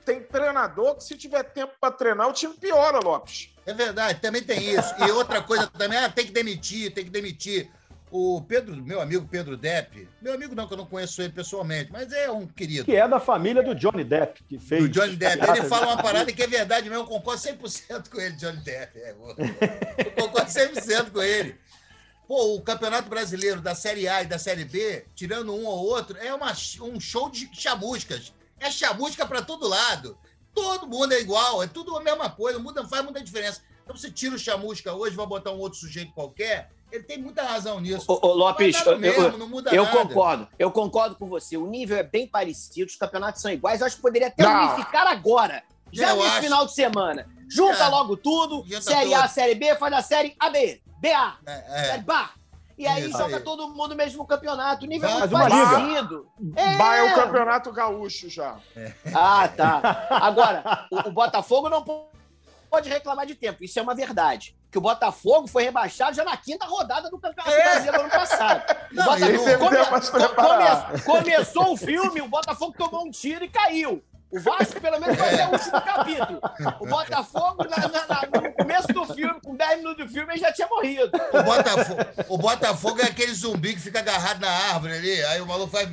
Speaker 4: Tem treinador que, se tiver tempo para treinar, o time piora, Lopes.
Speaker 5: É verdade, também tem isso. E outra coisa também, ah, tem que demitir, tem que demitir. O Pedro, meu amigo Pedro Depp, meu amigo não, que eu não conheço ele pessoalmente, mas é um querido.
Speaker 2: Que é da família do Johnny Depp, que fez.
Speaker 5: Do Johnny Depp. Ele fala uma parada que é verdade mesmo, eu concordo 100% com ele, Johnny Depp. É, eu eu concordo 100% com ele. Pô, o Campeonato Brasileiro da Série A e da Série B, tirando um ou outro, é uma, um show de chamuscas. É chamusca para todo lado. Todo mundo é igual, é tudo a mesma coisa, muda, faz muita diferença. Então você tira o chamusca hoje, vai botar um outro sujeito qualquer, ele tem muita razão nisso.
Speaker 8: Ô, ô, Lopes, eu- eu-
Speaker 5: mesmo, não muda
Speaker 8: Eu
Speaker 5: nada.
Speaker 8: concordo, eu concordo com você. O nível é bem parecido, os campeonatos são iguais. Eu acho que poderia até
Speaker 4: Não.
Speaker 8: unificar agora, já
Speaker 5: Eu
Speaker 8: nesse
Speaker 5: acho.
Speaker 8: final de semana. Junta
Speaker 5: É.
Speaker 8: logo tudo,
Speaker 5: Junta
Speaker 8: Série A,
Speaker 5: tudo.
Speaker 8: Série B, faz a Série AB, BA,
Speaker 5: É,
Speaker 8: Série
Speaker 5: é.
Speaker 8: BA. E aí
Speaker 5: Isso
Speaker 8: joga
Speaker 5: aí.
Speaker 8: todo mundo no mesmo campeonato. O nível é
Speaker 5: Mas
Speaker 8: muito
Speaker 2: uma liga.
Speaker 8: parecido.
Speaker 4: Bah é o campeonato gaúcho já.
Speaker 8: Ah, tá. Agora, o, o Botafogo não po- pode reclamar de tempo. Isso é uma verdade. Que o Botafogo foi rebaixado já na quinta rodada do Campeonato
Speaker 5: É.
Speaker 8: Brasileiro ano passado. O
Speaker 5: Não,
Speaker 8: Botafogo
Speaker 5: ele teve
Speaker 8: come- come- começou o filme, o Botafogo tomou um tiro e caiu. O Vasco, pelo menos, vai até o último capítulo. O Botafogo, na- na- na- no começo do filme, com 10 minutos do filme, ele já tinha morrido.
Speaker 5: O Botafogo, o Botafogo é aquele zumbi que fica agarrado na árvore ali, aí o maluco vai, pá,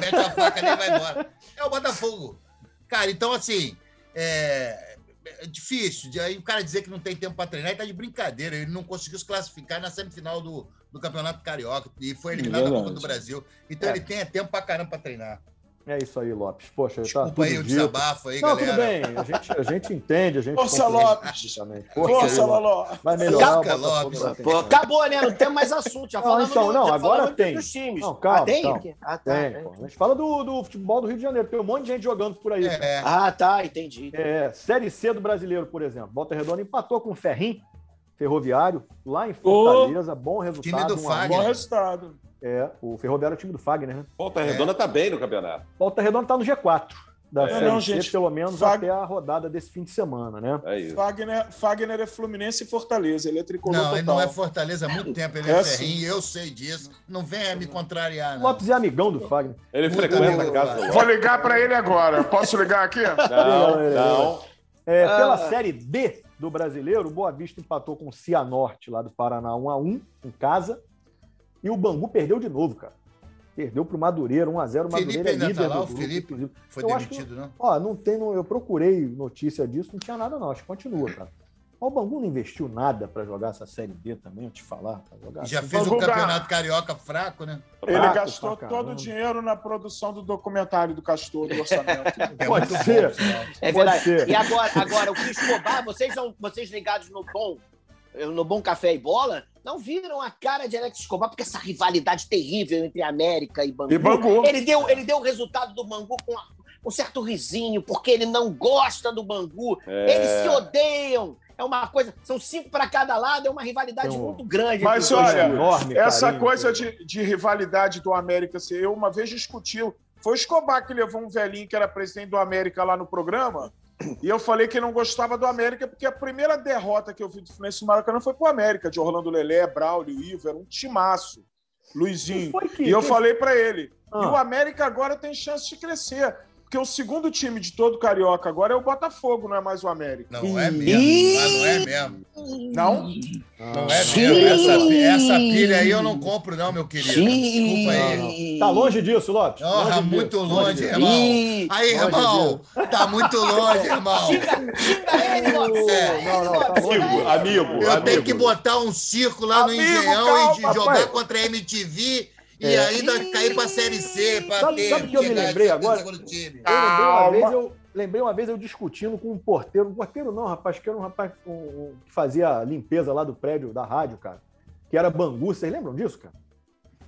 Speaker 5: mete a faca ali e vai embora. É o Botafogo. Cara, então assim, é, é difícil. Aí o cara dizer que não tem tempo para treinar, ele tá de brincadeira. Ele não conseguiu se classificar na semifinal do, do Campeonato Carioca e foi eliminado da Copa do Brasil. Então
Speaker 2: É.
Speaker 5: ele tem tempo pra caramba pra treinar.
Speaker 2: É isso aí, Lopes. Poxa, tá
Speaker 5: Desculpa
Speaker 2: tudo
Speaker 5: aí o
Speaker 2: dito.
Speaker 5: desabafo aí,
Speaker 2: Não,
Speaker 5: galera.
Speaker 2: tudo bem. A gente, a gente entende, a gente
Speaker 4: Força, Lopes. Força,
Speaker 2: aí,
Speaker 4: Loló.
Speaker 2: Vai melhorar
Speaker 5: Força,
Speaker 2: o Botafogo
Speaker 5: Lopes.
Speaker 8: Pô, acabou, né? Não tem mais assunto. Já
Speaker 2: Não,
Speaker 8: falamos
Speaker 2: então, não, agora tem.
Speaker 8: dos times.
Speaker 2: Não, calma,
Speaker 8: ah, tem?
Speaker 2: calma.
Speaker 8: Ah, tá.
Speaker 2: Tem, pô. A gente fala do, do futebol do Rio de Janeiro. Tem um monte de gente jogando por aí. cara.
Speaker 5: É,
Speaker 8: Ah, tá, entendi.
Speaker 2: É, Série C do brasileiro, por exemplo. Volta Redonda empatou com o Ferrim, Ferroviário, lá em Fortaleza. Bom resultado.
Speaker 5: Time do
Speaker 2: 1 a 1.
Speaker 5: Fagner.
Speaker 4: Bom resultado.
Speaker 2: É, o Ferroviário é o time do Fagner, né?
Speaker 7: Volta Redonda tá bem no campeonato.
Speaker 2: Volta Redonda tá no G4 da
Speaker 4: É,
Speaker 2: Série
Speaker 4: não,
Speaker 2: C,
Speaker 4: gente.
Speaker 2: pelo menos
Speaker 4: Fag-
Speaker 2: até a rodada desse fim de semana, né?
Speaker 7: É isso.
Speaker 4: Fagner, Fagner é Fluminense e Fortaleza. Ele é tricolor
Speaker 5: Não,
Speaker 4: total.
Speaker 5: ele não é Fortaleza há muito tempo, ele é,
Speaker 4: É
Speaker 5: ferrinho, eu sei disso. Não venha me contrariar,
Speaker 2: O
Speaker 5: não.
Speaker 2: Lopes é amigão do Fagner.
Speaker 7: Ele
Speaker 5: Muda
Speaker 7: frequenta a casa.
Speaker 4: Vou ligar pra ele agora. Posso ligar aqui?
Speaker 7: Não, não.
Speaker 2: É,
Speaker 8: Ah.
Speaker 2: Pela Série D do brasileiro, o Boa Vista empatou com o Cianorte lá do Paraná 1x1 em casa. E o Bangu perdeu de novo, cara. Perdeu pro Madureira, 1x0. O
Speaker 5: Felipe
Speaker 2: Madureira é
Speaker 5: ainda
Speaker 2: líder
Speaker 5: tá lá,
Speaker 2: do
Speaker 5: o
Speaker 2: grupo,
Speaker 5: Felipe
Speaker 2: inclusive.
Speaker 5: Foi
Speaker 2: Eu acho
Speaker 5: demitido, não?
Speaker 2: Ó, não tem, não- eu procurei notícia disso, não tinha nada não, acho que continua, cara. Ó, O Bangu não investiu nada pra jogar essa Série D também, eu te falar. Jogar
Speaker 5: já
Speaker 2: assim.
Speaker 5: fez um
Speaker 4: jogar.
Speaker 5: campeonato carioca fraco, né?
Speaker 4: Ele
Speaker 2: Fraco
Speaker 4: gastou todo
Speaker 2: caramba.
Speaker 4: o dinheiro na produção do documentário do Castor, do orçamento.
Speaker 5: É
Speaker 2: Pode
Speaker 5: muito
Speaker 2: ser.
Speaker 5: bom.
Speaker 8: É
Speaker 2: Pode
Speaker 8: verdade.
Speaker 2: ser.
Speaker 8: E agora, agora, o Cris Escobar, vocês são vocês ligados no bom, no bom café e bola, não viram a cara de Alex Escobar, porque essa rivalidade terrível entre América e Bangu.
Speaker 4: E Bangu.
Speaker 8: Ele deu, ele deu o resultado do Bangu com um certo risinho, porque ele não gosta do Bangu.
Speaker 7: É.
Speaker 8: Eles se odeiam. É uma coisa. São cinco para cada lado, é uma rivalidade
Speaker 2: um-
Speaker 8: muito grande.
Speaker 4: Mas olha,
Speaker 2: enorme
Speaker 4: Essa
Speaker 2: carinho,
Speaker 4: coisa
Speaker 2: cara.
Speaker 4: de, de rivalidade do América, assim, eu uma vez discutiu. Foi o Escobar que levou um velhinho que era presidente do América lá no programa. E eu falei que não gostava do América, porque a primeira derrota que eu vi do Fluminense no Maracanã foi pro América, de Orlando Lelé, Braulio, Ivo, era um timaço. Luizinho.
Speaker 2: Foi que-
Speaker 4: E eu
Speaker 2: que-
Speaker 4: falei pra ele.
Speaker 2: Ah.
Speaker 4: E o América agora tem chance de crescer. Porque o segundo time de todo Carioca agora é o Botafogo, não é mais o América.
Speaker 5: Não é mesmo, não é mesmo.
Speaker 4: Não?
Speaker 5: Não é mesmo. Essa, essa pilha aí eu não compro, não, meu querido. Desculpa aí.
Speaker 2: Tá longe disso, Lopes.
Speaker 5: Porra,
Speaker 2: Longe
Speaker 5: muito
Speaker 2: disso,
Speaker 5: longe, irmão. Aí,
Speaker 2: Longe
Speaker 5: irmão, tá muito longe, irmão. É.
Speaker 2: Não, não, tá
Speaker 8: ele.
Speaker 7: Amigo,
Speaker 5: Eu
Speaker 7: amigo.
Speaker 5: tenho que botar um circo lá no
Speaker 4: Amigo,
Speaker 5: Engenhão
Speaker 4: calma,
Speaker 5: e de jogar
Speaker 2: rapaz.
Speaker 5: contra a MTV e
Speaker 2: É.
Speaker 5: ainda cair pra Série C. Pra
Speaker 2: Sabe-
Speaker 5: ter,
Speaker 2: sabe o que eu me lembrei
Speaker 5: em
Speaker 2: agora? Eu lembrei uma vez, eu lembrei uma vez eu discutindo com um porteiro, um porteiro não, rapaz, que era um rapaz um- um- que fazia a limpeza lá do prédio da rádio, cara, que era Bangu, vocês lembram disso, cara?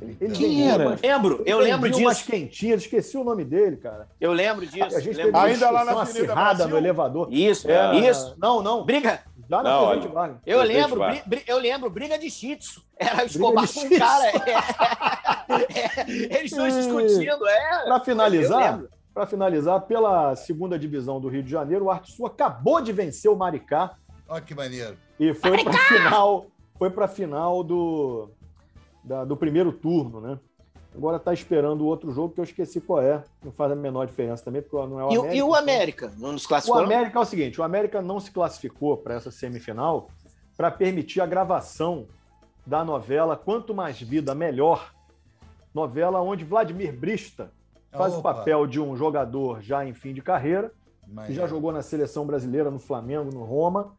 Speaker 2: Ele, ele
Speaker 3: Quem era?
Speaker 2: umas-
Speaker 8: Lembro, eu lembro
Speaker 2: umas
Speaker 8: disso.
Speaker 2: quentinhas, esqueci o nome dele, cara.
Speaker 8: Eu lembro disso.
Speaker 2: A gente teve
Speaker 8: lembro
Speaker 2: uma
Speaker 3: Ainda lá na
Speaker 2: acirrada
Speaker 3: Brasil?
Speaker 2: no elevador.
Speaker 8: Isso,
Speaker 2: Era-
Speaker 8: isso.
Speaker 2: Não, não.
Speaker 8: Briga.
Speaker 2: Já
Speaker 7: Não,
Speaker 2: Presidente
Speaker 7: olha,
Speaker 2: Vargas.
Speaker 8: Eu lembro, bri- eu lembro, briga de shih tzu. Era o Escobar com
Speaker 2: tzu.
Speaker 8: cara. é. É, Eles estão discutindo, é.
Speaker 2: Para finalizar, para finalizar, pela segunda divisão do Rio de Janeiro, o Arte Sul acabou de vencer o Maricá
Speaker 5: Olha que maneiro.
Speaker 2: e foi para final, foi para final do da- do primeiro turno, né? Agora está esperando o outro jogo que eu esqueci qual é. Não faz a menor diferença também, porque não é o
Speaker 8: E, o-
Speaker 2: América.
Speaker 8: e o América? Não nos
Speaker 2: O
Speaker 8: classificou? não?
Speaker 2: América é o seguinte: o América não se classificou para essa semifinal para permitir a gravação da novela Quanto Mais Vida, Melhor. Novela onde Vladimir Brista faz o
Speaker 5: Opa.
Speaker 2: papel de um jogador já em fim de carreira, que
Speaker 5: Maneiro.
Speaker 2: já jogou na seleção brasileira, no Flamengo, no Roma,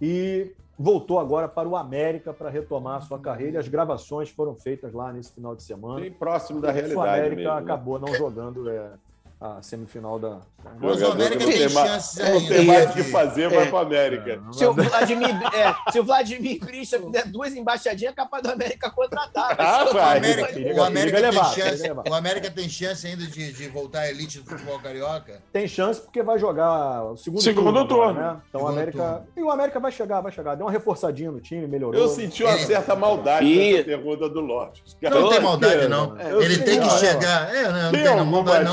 Speaker 2: e voltou agora para o América para retomar a sua carreira. E as gravações foram feitas lá nesse final de semana.
Speaker 7: Bem próximo da
Speaker 2: o
Speaker 7: realidade
Speaker 2: América
Speaker 7: mesmo. né?
Speaker 2: acabou não jogando é, a semifinal da.
Speaker 5: Mas o América tem chances
Speaker 7: Não tem mais o que fazer, vai
Speaker 8: É.
Speaker 7: para América.
Speaker 8: Se o Vladimir, é, se o Vladimir Brista fizer duas embaixadinhas, é capaz do América contratar.
Speaker 7: Ah,
Speaker 8: o
Speaker 7: vai.
Speaker 5: O América, o América tem
Speaker 2: levar,
Speaker 5: chance, o América tem chance ainda de, de voltar à elite do futebol carioca?
Speaker 2: Tem chance porque vai jogar o segundo,
Speaker 3: Segundo
Speaker 2: turno.
Speaker 3: turno.
Speaker 2: Né? Então o
Speaker 5: Segundo
Speaker 2: América.
Speaker 5: turno.
Speaker 2: E o América vai chegar, vai chegar. Deu uma reforçadinha no time, melhorou.
Speaker 7: Eu senti uma
Speaker 5: Ele-
Speaker 7: certa maldade
Speaker 8: E-
Speaker 7: nessa pergunta do Lorde.
Speaker 5: Não tem maldade, não.
Speaker 2: eu
Speaker 5: Ele tem que
Speaker 2: é,
Speaker 5: chegar. É, não,
Speaker 7: Tem
Speaker 5: não,
Speaker 7: alguma
Speaker 5: maldade,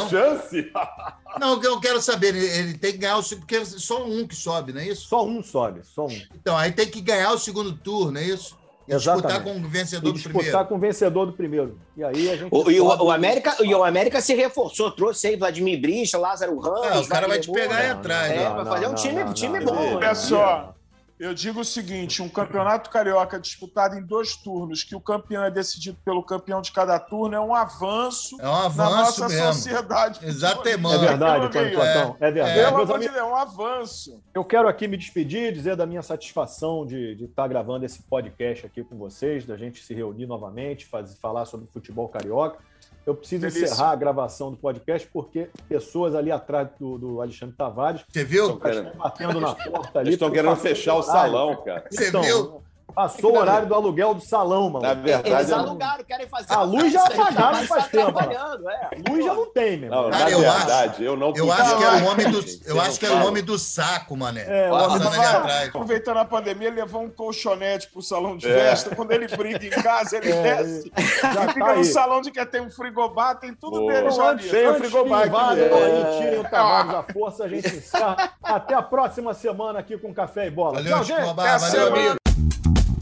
Speaker 5: não.
Speaker 7: chance?
Speaker 5: Não, o que eu quero saber, ele, tem que ganhar o segundo, porque só um que sobe, não é isso?
Speaker 2: Só um sobe, só um.
Speaker 5: Então, aí tem que ganhar o segundo turno, é isso? E disputar
Speaker 2: Exatamente.
Speaker 5: com o
Speaker 2: E
Speaker 5: vencedor do
Speaker 2: disputar
Speaker 5: primeiro.
Speaker 2: com o vencedor do primeiro. E aí a gente.
Speaker 8: O, e o, o América, e o América se reforçou, trouxe aí Vladimir Brista, Lázaro Ramos.
Speaker 5: Ah, o cara vai te pegar aí
Speaker 8: Moura.
Speaker 5: atrás.
Speaker 8: É,
Speaker 5: né?
Speaker 8: vai fazer um time- time bom,
Speaker 2: não.
Speaker 3: Olha só, eu digo o seguinte: um campeonato carioca disputado em dois turnos, que o campeão é decidido pelo campeão de cada turno, é um avanço,
Speaker 5: É um
Speaker 3: na
Speaker 5: avanço
Speaker 3: nossa
Speaker 5: mesmo.
Speaker 3: sociedade.
Speaker 5: Exatamente.
Speaker 2: É verdade,
Speaker 3: Pelo.
Speaker 2: Platão. É verdade.
Speaker 3: Pelo
Speaker 2: Meus
Speaker 3: amor é um avanço.
Speaker 2: Eu quero aqui me despedir, dizer da minha satisfação de de estar gravando esse podcast aqui com vocês, da gente se reunir novamente, fazer, falar sobre futebol carioca. Eu preciso
Speaker 3: Delícia.
Speaker 2: encerrar a gravação do podcast porque pessoas ali atrás do, do Alexandre Tavares
Speaker 5: Você viu?
Speaker 2: estão batendo na porta ali.
Speaker 7: Eles estão querendo fechar o salão, cara.
Speaker 5: Você
Speaker 2: Então,
Speaker 5: viu?
Speaker 2: Passou o horário do aluguel do salão, mano.
Speaker 7: Na verdade,
Speaker 8: Eles
Speaker 7: não-
Speaker 8: alugaram, querem fazer.
Speaker 2: A luz já apagaram faz
Speaker 8: tá
Speaker 2: tempo,
Speaker 8: é.
Speaker 2: Luz já não tem, meu
Speaker 7: Não,
Speaker 2: irmão.
Speaker 5: Cara,
Speaker 7: na
Speaker 5: eu
Speaker 7: verdade, eu não
Speaker 5: Eu acho que era o homem do, eu acho
Speaker 7: não
Speaker 5: que era o homem do saco, mané.
Speaker 2: É, o homem
Speaker 5: Passando
Speaker 2: do
Speaker 5: ali
Speaker 2: saco.
Speaker 5: atrás.
Speaker 3: Aproveitando a pandemia, ele levou um colchonete pro salão de
Speaker 7: É.
Speaker 3: festa. Quando ele briga em casa, ele
Speaker 2: É,
Speaker 3: desce.
Speaker 2: Já
Speaker 3: e
Speaker 2: tá
Speaker 3: fica
Speaker 2: aí.
Speaker 3: no salão de que tem um frigobar, tem tudo
Speaker 7: Boa.
Speaker 3: dele já ali.
Speaker 7: Tem o frigobar
Speaker 2: invadam
Speaker 7: é.
Speaker 2: tirem o Tavares à força, a gente encerra. Até a próxima semana aqui com Café e Bola.
Speaker 5: Valeu,
Speaker 2: Tchau, gente.
Speaker 3: Até a
Speaker 5: Valeu,
Speaker 3: semana.
Speaker 5: Mm-hmm.